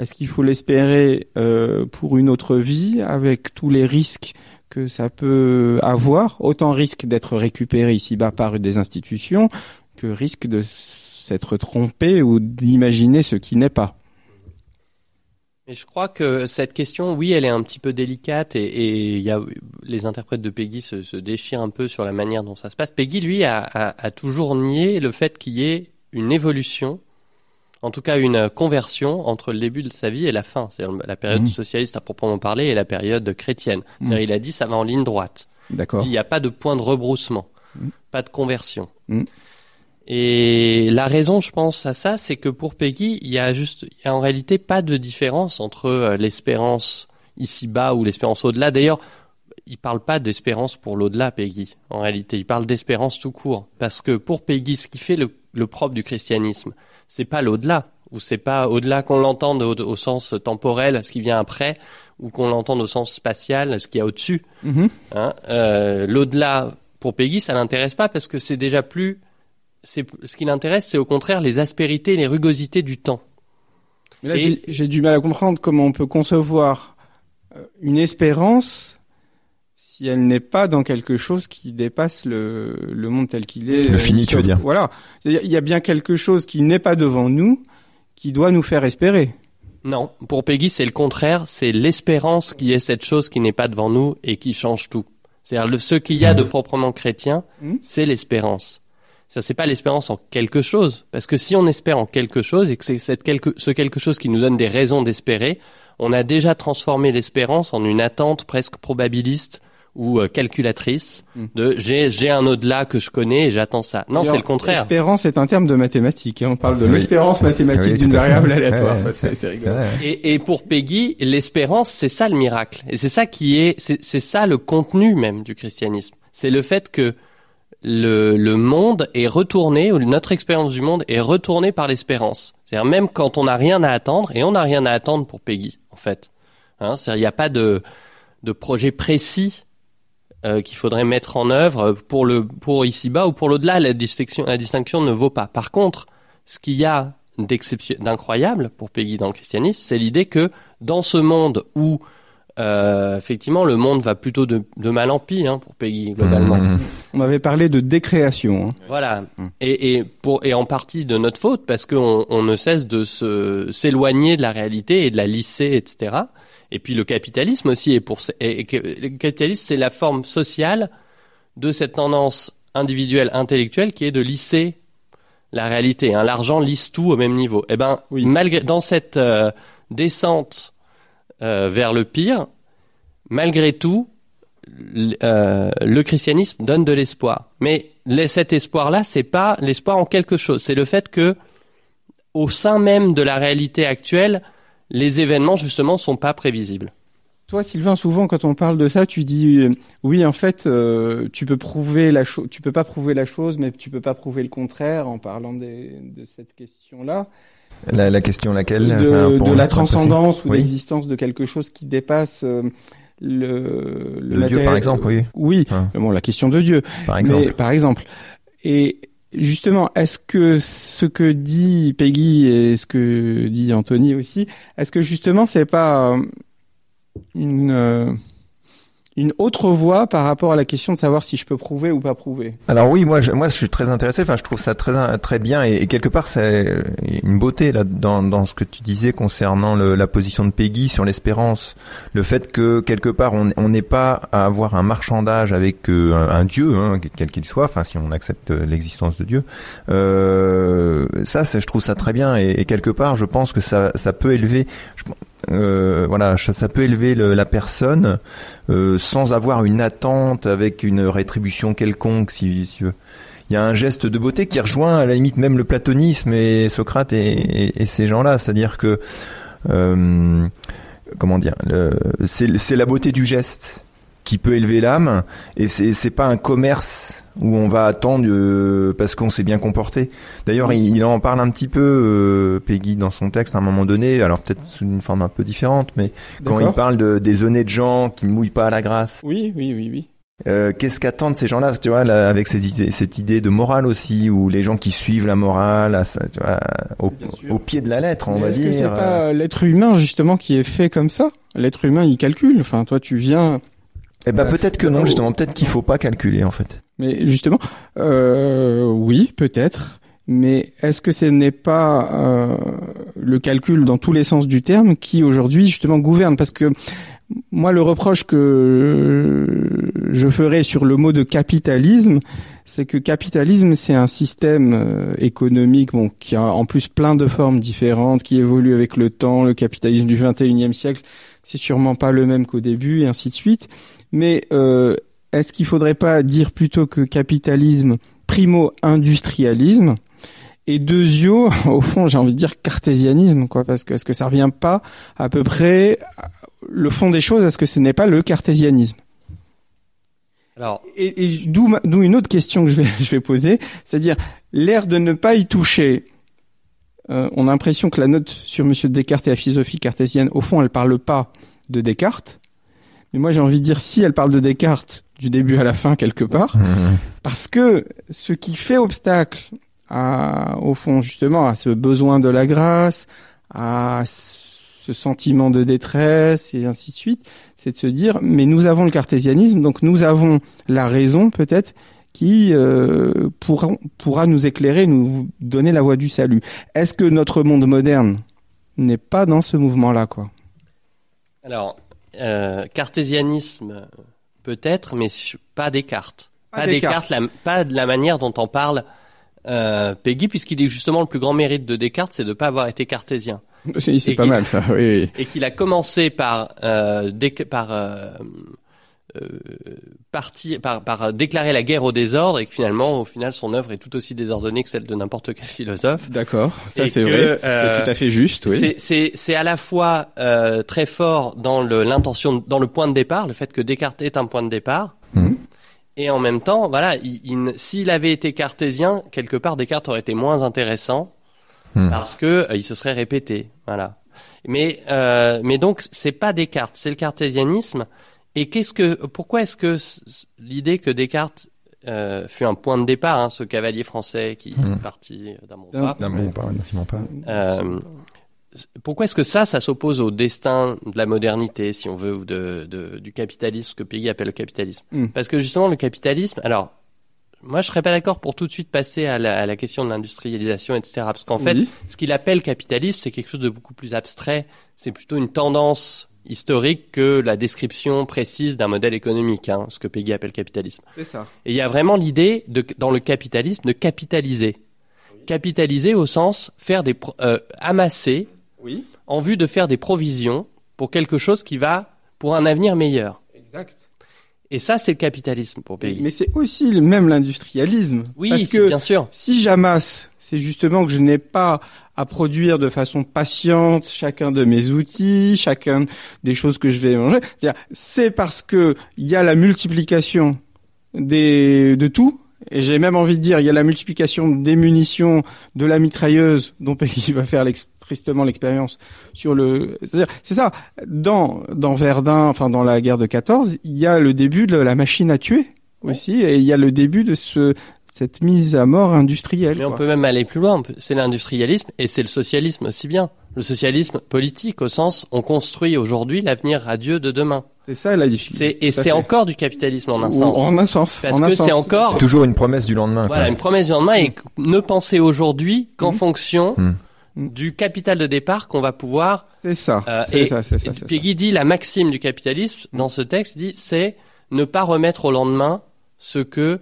Est-ce qu'il faut l'espérer euh, pour une autre vie avec tous les risques que ça peut avoir, autant risque d'être récupéré ici-bas par des institutions que risque de s'être trompé ou d'imaginer ce qui n'est pas. Et je crois que cette question, oui, elle est un petit peu délicate et, les interprètes de Peggy se, déchirent un peu sur la manière dont ça se passe. Peggy, lui, a, toujours nié le fait qu'il y ait une évolution, en tout cas une conversion entre le début de sa vie et la fin, c'est-à-dire la période mmh. socialiste à proprement parler et la période chrétienne. Mmh. C'est-à-dire, il a dit ça va en ligne droite. D'accord. Il n'y a pas de point de rebroussement, mmh. pas de conversion. Et la raison, je pense, à ça, c'est que pour Peggy, il y a juste, il y a en réalité pas de différence entre euh, l'espérance ici-bas ou l'espérance au-delà. D'ailleurs, il parle pas d'espérance pour l'au-delà, Peggy. En réalité, il parle d'espérance tout court. Parce que pour Peggy, ce qui fait le, propre du christianisme, c'est pas l'au-delà, ou c'est pas au-delà qu'on l'entende au, sens temporel, ce qui vient après, ou qu'on l'entende au sens spatial, ce qu'il y a au-dessus. Mm-hmm. Hein euh, l'au-delà, pour Peggy, ça l'intéresse pas parce que c'est déjà plus c'est ce qui l'intéresse, c'est au contraire les aspérités et les rugosités du temps. Mais là, j'ai du mal à comprendre comment on peut concevoir euh, une espérance si elle n'est pas dans quelque chose qui dépasse le, le monde tel qu'il est. Le fini, tu veux dire. Voilà. Il y a bien quelque chose qui n'est pas devant nous, qui doit nous faire espérer. Non, pour Peggy, c'est le contraire. C'est l'espérance qui est cette chose qui n'est pas devant nous et qui change tout. C'est-à-dire ce qu'il y a de proprement chrétien, hmm. c'est l'espérance. Ça, c'est pas l'espérance en quelque chose. Parce que si on espère en quelque chose et que c'est cette quelque, ce quelque chose qui nous donne des raisons d'espérer, on a déjà transformé l'espérance en une attente presque probabiliste ou euh, calculatrice hmm. de j'ai j'ai un au-delà que je connais et j'attends ça. Non, c'est le contraire. L'espérance est un terme de mathématiques. Hein. On parle de l'espérance mathématique d'une variable aléatoire. c'est rigolo. Et, et, pour Peggy, l'espérance, c'est ça le miracle. Et c'est ça qui est, c'est ça le contenu même du christianisme. C'est le fait que le, le monde est retourné, ou notre expérience du monde est retournée par l'espérance. C'est-à-dire même quand on n'a rien à attendre, et on n'a rien à attendre pour Peggy, en fait. Hein, c'est-à-dire il n'y a pas de, de projet précis euh, qu'il faudrait mettre en œuvre pour le pour ici-bas ou pour l'au-delà. La distinction, la distinction ne vaut pas. Par contre, ce qu'il y a d'incroyable pour Peggy dans le christianisme, c'est l'idée que dans ce monde où euh, effectivement, le monde va plutôt de, mal en pis hein, pour Peggy globalement. Mmh. On avait parlé de décréation. Hein. Voilà, mmh. et, et, pour et en partie de notre faute parce qu'on on ne cesse de se s'éloigner de la réalité et de la lisser, etc. Et puis le capitalisme aussi est pour et, le capitalisme c'est la forme sociale de cette tendance individuelle intellectuelle qui est de lisser la réalité. Hein. L'argent lisse tout au même niveau. Et eh ben malgré dans cette euh, descente euh, vers le pire, malgré tout, euh, le christianisme donne de l'espoir. Mais cet espoir-là, c'est pas l'espoir en quelque chose. C'est le fait que, au sein même de la réalité actuelle, les événements justement sont pas prévisibles. Toi, Sylvain, souvent quand on parle de ça, tu dis euh, oui, en fait, tu peux prouver la chose, tu peux pas prouver la chose, mais tu peux pas prouver le contraire en parlant de cette question-là. La, question laquelle De, la transcendance ou l'existence de quelque chose qui dépasse euh, le, le, Dieu, par exemple, oui. Oui, bon, la question de Dieu. Par exemple. par exemple. Et justement, est-ce que ce que dit Peggy et ce que dit Anthony aussi, est-ce que justement c'est pas euh, une euh, une autre voie par rapport à la question de savoir si je peux prouver ou pas prouver. Alors oui, moi je, moi je suis très intéressé. Enfin, je trouve ça très très bien et, quelque part c'est une beauté là dans dans ce que tu disais concernant le, la position de Peggy sur l'espérance, le fait que quelque part on n'est pas à avoir un marchandage avec euh, un, dieu, hein, quel qu'il soit. Enfin, si on accepte l'existence de Dieu, euh, ça, je trouve ça très bien et, quelque part je pense que ça ça peut élever. Euh, voilà, ça, peut élever la personne euh, sans avoir une attente avec une rétribution quelconque, si, si il y a un geste de beauté qui rejoint à la limite même le platonisme et Socrate et, ces gens-là, c'est-à-dire que euh, comment dire, c'est la beauté du geste qui peut élever l'âme et c'est c'est pas un commerce où on va attendre euh, parce qu'on s'est bien comporté. D'ailleurs, il, il en parle un petit peu euh, Peggy dans son texte à un moment donné, alors peut-être sous une forme un peu différente, mais quand il parle de, des honnêtes gens qui mouillent pas à la grâce. Oui, oui, oui, oui. Euh, Qu'est-ce qu'attendent ces gens-là, tu vois, là, avec ces idées- cette idée de morale aussi, ou les gens qui suivent la morale, à, tu vois, au, pied de la lettre, on Mais va Est-ce dire. que c'est pas l'être humain justement qui est fait comme ça? L'être humain, il calcule. Enfin, toi, tu viens. Eh ben Ouais. peut-être que non, justement, peut-être qu'il faut pas calculer en fait. Mais justement, euh, oui, peut-être. Mais est-ce que ce n'est pas euh, le calcul dans tous les sens du terme qui aujourd'hui justement gouverne? Parce que moi, le reproche que je ferais sur le mot de capitalisme, c'est que capitalisme, c'est un système euh, économique bon, qui a en plus plein de formes différentes, qui évolue avec le temps. Le capitalisme du 21e siècle, c'est sûrement pas le même qu'au début, et ainsi de suite. Mais euh, est-ce qu'il faudrait pas dire plutôt que capitalisme primo industrialisme et deuxio au fond j'ai envie de dire cartésianisme quoi parce que est-ce que ça revient pas à peu près le fond des choses est-ce que ce n'est pas le cartésianisme? Alors, et, et d'où une autre question que je vais je vais poser c'est-à-dire l'air de ne pas y toucher euh, on a l'impression que la note sur Monsieur Descartes et la philosophie cartésienne. Au fond elle parle pas de Descartes mais moi j'ai envie de dire si elle parle de Descartes du début à la fin quelque part parce que ce qui fait obstacle à, au fond, justement, à ce besoin de la grâce, à ce sentiment de détresse et ainsi de suite, c'est de se dire, mais nous avons le cartésianisme, donc nous avons la raison peut-être qui euh, pourra, pourra nous éclairer, nous donner la voie du salut. Est-ce que notre monde moderne n'est pas dans ce mouvement-là, quoi? Alors euh, cartésianisme peut-être, mais pas Descartes. Pas Pas Descartes. Descartes, la- pas de la manière dont en parle euh, Peggy, puisqu'il est justement le plus grand mérite de Descartes, c'est de ne pas avoir été cartésien. C'est pas mal, ça, oui, oui. et qu'il a commencé par euh, par euh, euh, partir par, par déclarer la guerre au désordre et que finalement au final son œuvre est tout aussi désordonnée que celle de n'importe quel philosophe. D'accord, ça c'est vrai, euh, c'est tout à fait juste, oui. C'est c'est c'est à la fois euh, très fort dans le l'intention dans le point de départ, le fait que Descartes est un point de départ. Mhm. Et en même temps, voilà, il, il- s'il avait été cartésien, quelque part Descartes aurait été moins intéressant Mhm. parce que euh, il se serait répété, voilà. Mais euh, mais donc c'est pas Descartes, c'est le cartésianisme. Et qu'est-ce que pourquoi est-ce que l'idée que Descartes euh, fut un point de départ, hein, ce cavalier français qui Mhm. est parti d'un bon D'un- pas, Non, bon, pas, pas. euh, pourquoi est-ce que ça, ça s'oppose au destin de la modernité, si on veut, ou de, de- du capitalisme, ce que Peggy appelle le capitalisme? Mm. Parce que justement, le capitalisme, alors, moi, je serais pas d'accord pour tout de suite passer à la, à la question de l'industrialisation, etc. Parce qu'en fait, ce qu'il appelle capitalisme, c'est quelque chose de beaucoup plus abstrait. C'est plutôt une tendance historique que la description précise d'un modèle économique, hein, ce que Peggy appelle capitalisme. c'est ça. Et il y a vraiment l'idée de, dans le capitalisme de capitaliser. Capitaliser au sens faire des euh, amasser Oui, en vue de faire des provisions pour quelque chose qui va pour un avenir meilleur. exact. Et ça, c'est le capitalisme pour Peggy. mais c'est aussi le- même l'industrialisme. oui, parce que bien sûr. si j'amasse, c'est justement que je n'ai pas à produire de façon patiente chacun de mes outils, chacun des choses que je vais manger. C'est parce que il y a la multiplication des de tout. Et j'ai même envie de dire, il y a la multiplication des munitions, de la mitrailleuse, dont Peggy va faire tristement l'expérience sur le. C'est-à-dire, c'est ça. Dans dans Verdun, enfin dans la guerre de 14, il y a le début de la machine à tuer Ouais. aussi, et il y a le début de ce cette mise à mort industrielle. Mais on peut même aller plus loin. C'est l'industrialisme et c'est le socialisme aussi bien. Le socialisme politique au sens on construit aujourd'hui l'avenir radieux de demain. C'est ça la difficulté. Et c'est encore du capitalisme en un Ou- sens. En un sens. Parce en que c'est encore Toujours une promesse du lendemain. Voilà, quoi. une promesse du lendemain et ne penser aujourd'hui qu'en Mhm. fonction Mhm. du capital de départ qu'on va pouvoir. C'est ça. euh, c'est et, ça. C'est ça. et c'est ça. Peggy dit la maxime du capitalisme dans ce texte dit c'est ne pas remettre au lendemain ce que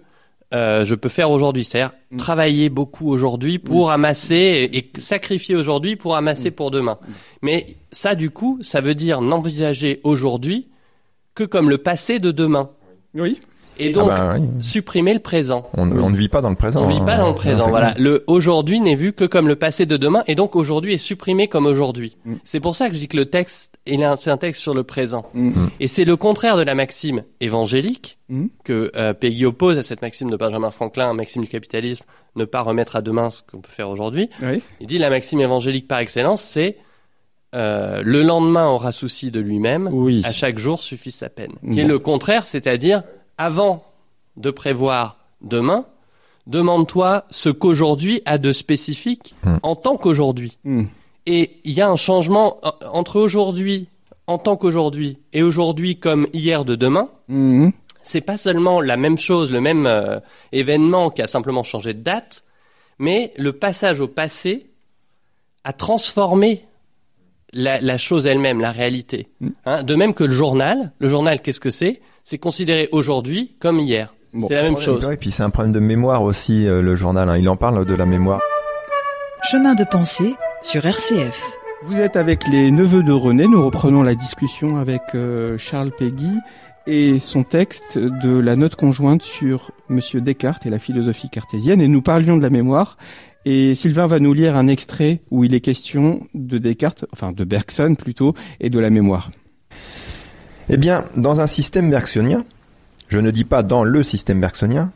euh, je peux faire aujourd'hui, c'est-à-dire Mhm. travailler beaucoup aujourd'hui pour amasser et, et sacrifier aujourd'hui pour amasser pour demain. Mais ça, du coup, ça veut dire n'envisager aujourd'hui que comme le passé de demain. Oui. Et donc, Ah bah oui. supprimer le présent. on, on ne vit pas dans le présent. On vit pas hein. dans le présent. C'est Voilà. Le aujourd'hui n'est vu que comme le passé de demain, et donc aujourd'hui est supprimé comme aujourd'hui. Mm. C'est pour ça que je dis que le texte, il est un- c'est un texte sur le présent. Mm. Et c'est le contraire de la maxime évangélique Mm. que euh, Peggy oppose à cette maxime de Benjamin Franklin, maxime du capitalisme, ne pas remettre à demain ce qu'on peut faire aujourd'hui. Oui. Il dit la maxime évangélique par excellence, c'est euh, le lendemain aura souci de lui-même, Oui. à chaque jour suffit sa peine. Qui est le contraire, c'est-à-dire avant de prévoir demain, demande-toi ce qu'aujourd'hui a de spécifique Hmm. en tant qu'aujourd'hui. Mm. Et il y a un changement euh, entre aujourd'hui en tant qu'aujourd'hui et aujourd'hui comme hier de demain. Mm. C'est pas seulement la même chose, le même euh, événement qui a simplement changé de date, mais le passage au passé a transformé la, la chose elle-même, la réalité. Mm. Hein, de même que le journal, le journal, qu'est-ce que c'est? C'est considéré aujourd'hui comme hier. Bon. c'est la même chose. Et puis c'est un problème de mémoire aussi, euh, le journal. hein. Il en parle de la mémoire. Chemin de pensée sur RCF. Vous êtes avec les neveux de René. Nous reprenons la discussion avec euh, Charles Péguy et son texte de la note conjointe sur Monsieur Descartes et la philosophie cartésienne. Et nous parlions de la mémoire. Et Sylvain va nous lire un extrait où il est question de Descartes, enfin de Bergson plutôt, et de la mémoire. Eh bien, dans un système bergsonien, je ne dis pas dans le système bergsonien,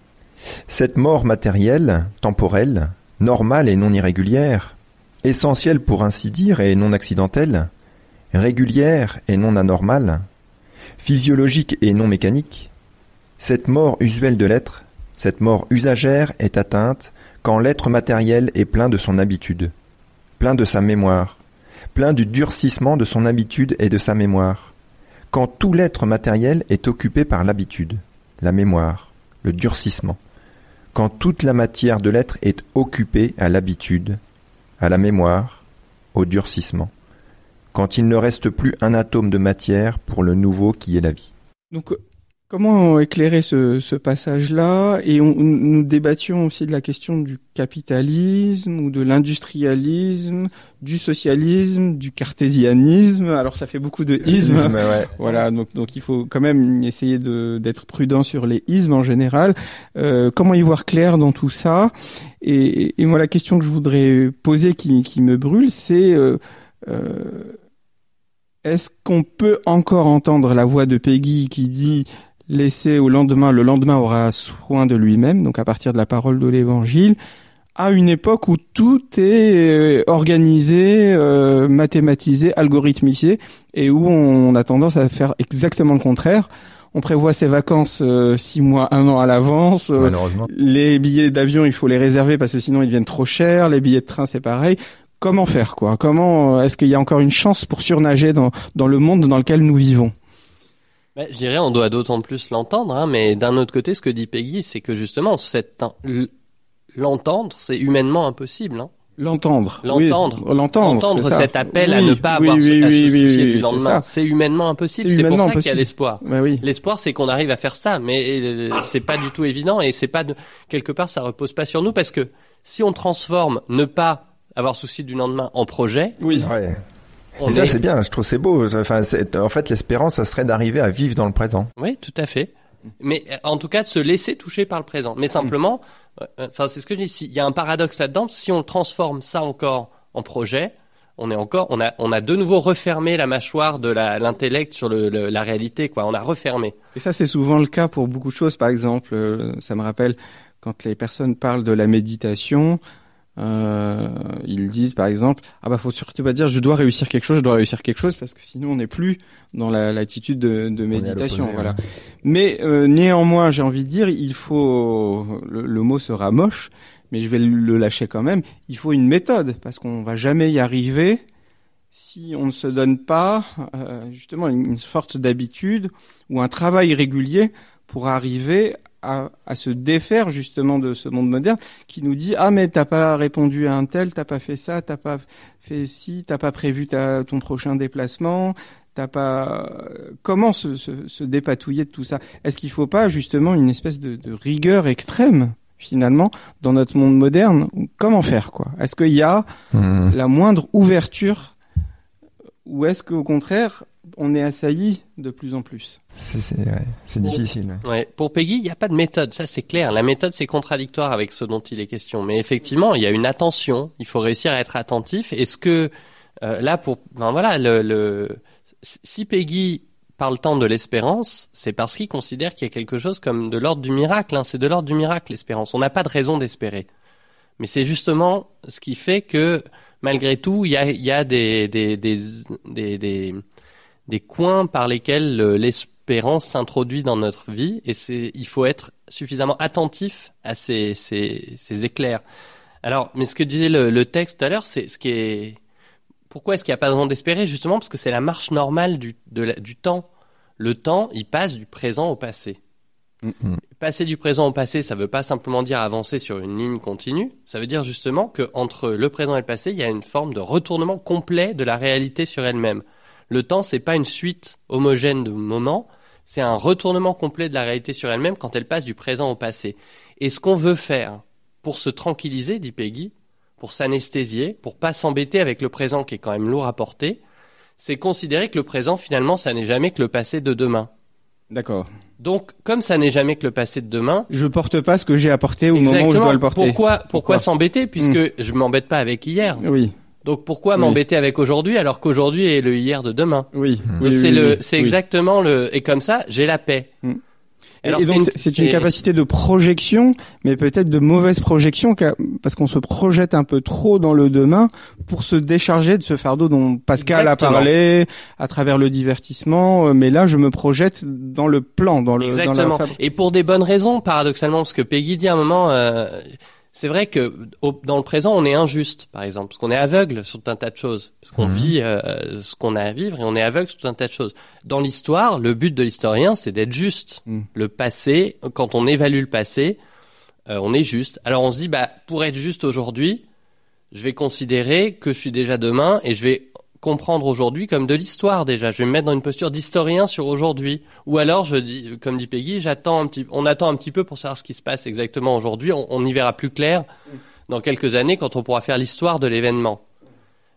cette mort matérielle, temporelle, normale et non irrégulière, essentielle pour ainsi dire et non accidentelle, régulière et non anormale, physiologique et non mécanique, cette mort usuelle de l'être, cette mort usagère est atteinte quand l'être matériel est plein de son habitude, plein de sa mémoire, plein du durcissement de son habitude et de sa mémoire, quand tout l'être matériel est occupé par l'habitude, la mémoire, le durcissement, quand toute la matière de l'être est occupée à l'habitude, à la mémoire, au durcissement, quand il ne reste plus un atome de matière pour le nouveau qui est la vie. Comment éclairer ce, ce passage-là? Et on, nous débattions aussi de la question du capitalisme ou de l'industrialisme, du socialisme, du cartésianisme. Alors, ça fait beaucoup de ismes. ouais. Voilà, donc donc il faut quand même essayer d'être prudent sur les ismes en général. Euh, comment y voir clair dans tout ça? Et, et moi la question que je voudrais poser qui qui me brûle, c'est euh, euh, est-ce qu'on peut encore entendre la voix de Peggy qui dit laisser au lendemain, le lendemain aura soin de lui-même, donc à partir de la parole de l'Évangile, à une époque où tout est euh, organisé, euh, mathématisé, algorithmisé, et où on a tendance à faire exactement le contraire. On prévoit ses vacances euh, six mois, un an à l'avance. euh, Malheureusement. les billets d'avion, il faut les réserver parce que sinon ils deviennent trop chers. Les billets de train, c'est pareil. Comment faire quoi? Comment est-ce qu'il y a encore une chance pour surnager dans dans le monde dans lequel nous vivons? Ben, je dirais, on doit d'autant plus l'entendre, hein, mais d'un autre côté, ce que dit Peggy, c'est que justement, cette, l- l'entendre, c'est humainement impossible. Hein. L'entendre. L'entendre. Oui, l'entendre. Entendre c'est ça. cet appel à Oui, ne pas oui, avoir oui, ce- à oui, se oui, soucier oui, du lendemain. C'est humainement impossible. C'est pour ça qu'il y a l'espoir. Bah oui. L'espoir, c'est qu'on arrive à faire ça, mais euh, c'est pas du tout évident et c'est pas de, quelque part, ça repose pas sur nous parce que si on transforme ne pas avoir souci du lendemain en projet, Oui. Ouais. On Et ça, est- c'est bien. Je trouve c'est beau. Enfin, en fait, l'espérance, ça serait d'arriver à vivre dans le présent. Oui, tout à fait. Mais en tout cas, de se laisser toucher par le présent. Mais simplement, euh, euh, enfin, c'est ce que je dis. Il y a un paradoxe là-dedans. Si on transforme ça encore en projet, on est encore, on a, on a de nouveau refermé la mâchoire de l'intellect sur le, le- la réalité, quoi. On a refermé. Et ça, c'est souvent le cas pour beaucoup de choses. Par exemple, euh, ça me rappelle quand les personnes parlent de la méditation, euh, ils disent par exemple, ah bah faut surtout pas dire je dois réussir quelque chose, je dois réussir quelque chose parce que sinon on n'est plus dans la- l'attitude de, de méditation. Voilà. Mais euh, néanmoins, j'ai envie de dire, il faut, le, le mot sera moche, mais je vais le lâcher quand même. Il faut une méthode parce qu'on va jamais y arriver si on ne se donne pas euh, justement une, une sorte d'habitude ou un travail régulier pour arriver à, à se défaire justement de ce monde moderne qui nous dit ah mais t'as pas répondu à un tel, t'as pas fait ça, t'as pas fait ci, t'as pas prévu ta, ton prochain déplacement, t'as pas comment se, se, se dépatouiller de tout ça? Est-ce qu'il faut pas justement une espèce de, de rigueur extrême finalement dans notre monde moderne? Comment faire quoi? Est-ce qu'il y a Mmh. la moindre ouverture? Ou est-ce qu'au contraire, on est assailli de plus en plus. C'est ouais, difficile. Ouais. Pour Peggy, il n'y a pas de méthode, ça c'est clair. La méthode c'est contradictoire avec ce dont il est question. Mais effectivement, il y a une attention. Il faut réussir à être attentif. Est-ce que euh, là, pour, enfin, voilà, le, le, si Peggy parle tant de l'espérance, c'est parce qu'il considère qu'il y a quelque chose comme de l'ordre du miracle. Hein. C'est de l'ordre du miracle l'espérance. On n'a pas de raison d'espérer. Mais c'est justement ce qui fait que malgré tout, il y a, y a des, des, des, des, des, coins par lesquels l'espérance s'introduit dans notre vie et c'est, il faut être suffisamment attentif à ces, ces, ces éclairs. Alors, mais ce que disait le, le texte tout à l'heure, c'est ce qui est, pourquoi est-ce qu'il n'y a pas de raison d'espérer? Justement parce que c'est la marche normale du, de du temps. Le temps, il passe du présent au passé. Passer du présent au passé, ça veut pas simplement dire avancer sur une ligne continue. Ça veut dire justement que entre le présent et le passé, il y a une forme de retournement complet de la réalité sur elle-même. Le temps, c'est pas une suite homogène de moments, c'est un retournement complet de la réalité sur elle-même quand elle passe du présent au passé. Et ce qu'on veut faire pour se tranquilliser, dit Peggy, pour s'anesthésier, pour pas s'embêter avec le présent qui est quand même lourd à porter, c'est considérer que le présent finalement ça n'est jamais que le passé de demain. D'accord. Donc, comme ça n'est jamais que le passé de demain, je porte pas ce que j'ai apporté au moment où je dois le porter. Pourquoi, pourquoi, s'embêter puisque je hmm. je m'embête pas avec hier? Oui. Donc pourquoi m'embêter avec aujourd'hui alors qu'aujourd'hui est le hier de demain Oui. c'est le, c'est exactement le, et comme ça j'ai la paix. Et donc c'est une, capacité de projection, mais peut-être de mauvaise projection, parce qu'on se projette un peu trop dans le demain pour se décharger de ce fardeau dont Pascal a parlé à travers le divertissement. Euh, mais là, je me projette dans le plan, dans le. Exactement. Dans la... Et pour des bonnes raisons, paradoxalement, parce que Peggy dit à un moment. Euh, c'est vrai que dans le présent, on est injuste, par exemple, parce qu'on est aveugle sur tout un tas de choses, parce qu'on mhm. vit euh, ce qu'on a à vivre et on est aveugle sur tout un tas de choses. Dans l'histoire, le but de l'historien, c'est d'être juste. Mhm. Le passé, quand on évalue le passé, euh, on est juste. Alors on se dit, bah, pour être juste aujourd'hui, je vais considérer que je suis déjà demain et je vais comprendre aujourd'hui comme de l'histoire déjà. Je vais me mettre dans une posture d'historien sur aujourd'hui. Ou alors, je dis, comme dit Peggy, j'attends un petit, on attend un petit peu pour savoir ce qui se passe exactement aujourd'hui. On, on, y verra plus clair dans quelques années quand on pourra faire l'histoire de l'événement.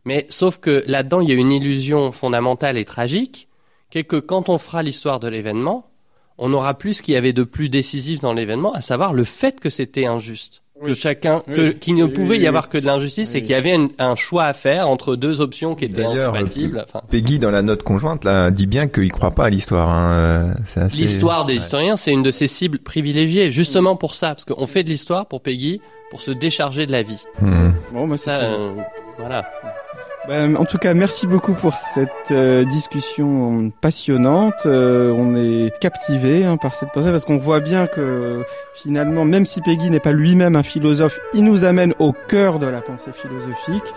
Mais sauf que là-dedans, il y a une illusion fondamentale et tragique, qui est que quand on fera l'histoire de l'événement, on n'aura plus ce qu'il y avait de plus décisif dans l'événement, à savoir le fait que c'était injuste que chacun, que, qu'il ne pouvait y avoir que de l'injustice et qu'il y avait un, choix à faire entre deux options qui étaient incompatibles. Enfin, Peggy dans la note conjointe là dit bien qu'il croit pas à l'histoire. Hein. Assez... L'histoire des historiens, c'est une de ses cibles privilégiées, justement pour ça, parce qu'on fait de l'histoire pour Peggy pour se décharger de la vie. Hmm. Bon, bah, ça, euh, voilà. Ben, en tout cas, merci beaucoup pour cette euh, discussion passionnante. Euh, on est captivé hein, par cette pensée parce qu'on voit bien que finalement, même si Peggy n'est pas lui-même un philosophe, il nous amène au cœur de la pensée philosophique.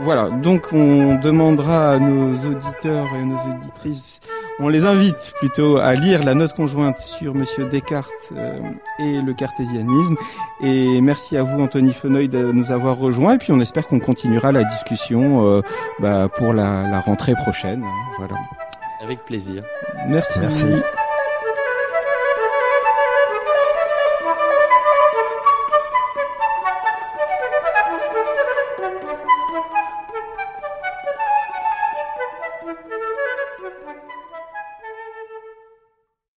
Voilà, donc on demandera à nos auditeurs et nos auditrices, on les invite plutôt à lire la note conjointe sur Monsieur Descartes euh, et le cartésianisme. Et merci à vous, Anthony Feneuil, de nous avoir rejoints. Et puis on espère qu'on continuera la discussion euh, bah, pour la, la, rentrée prochaine. Voilà. Avec plaisir. Merci. merci.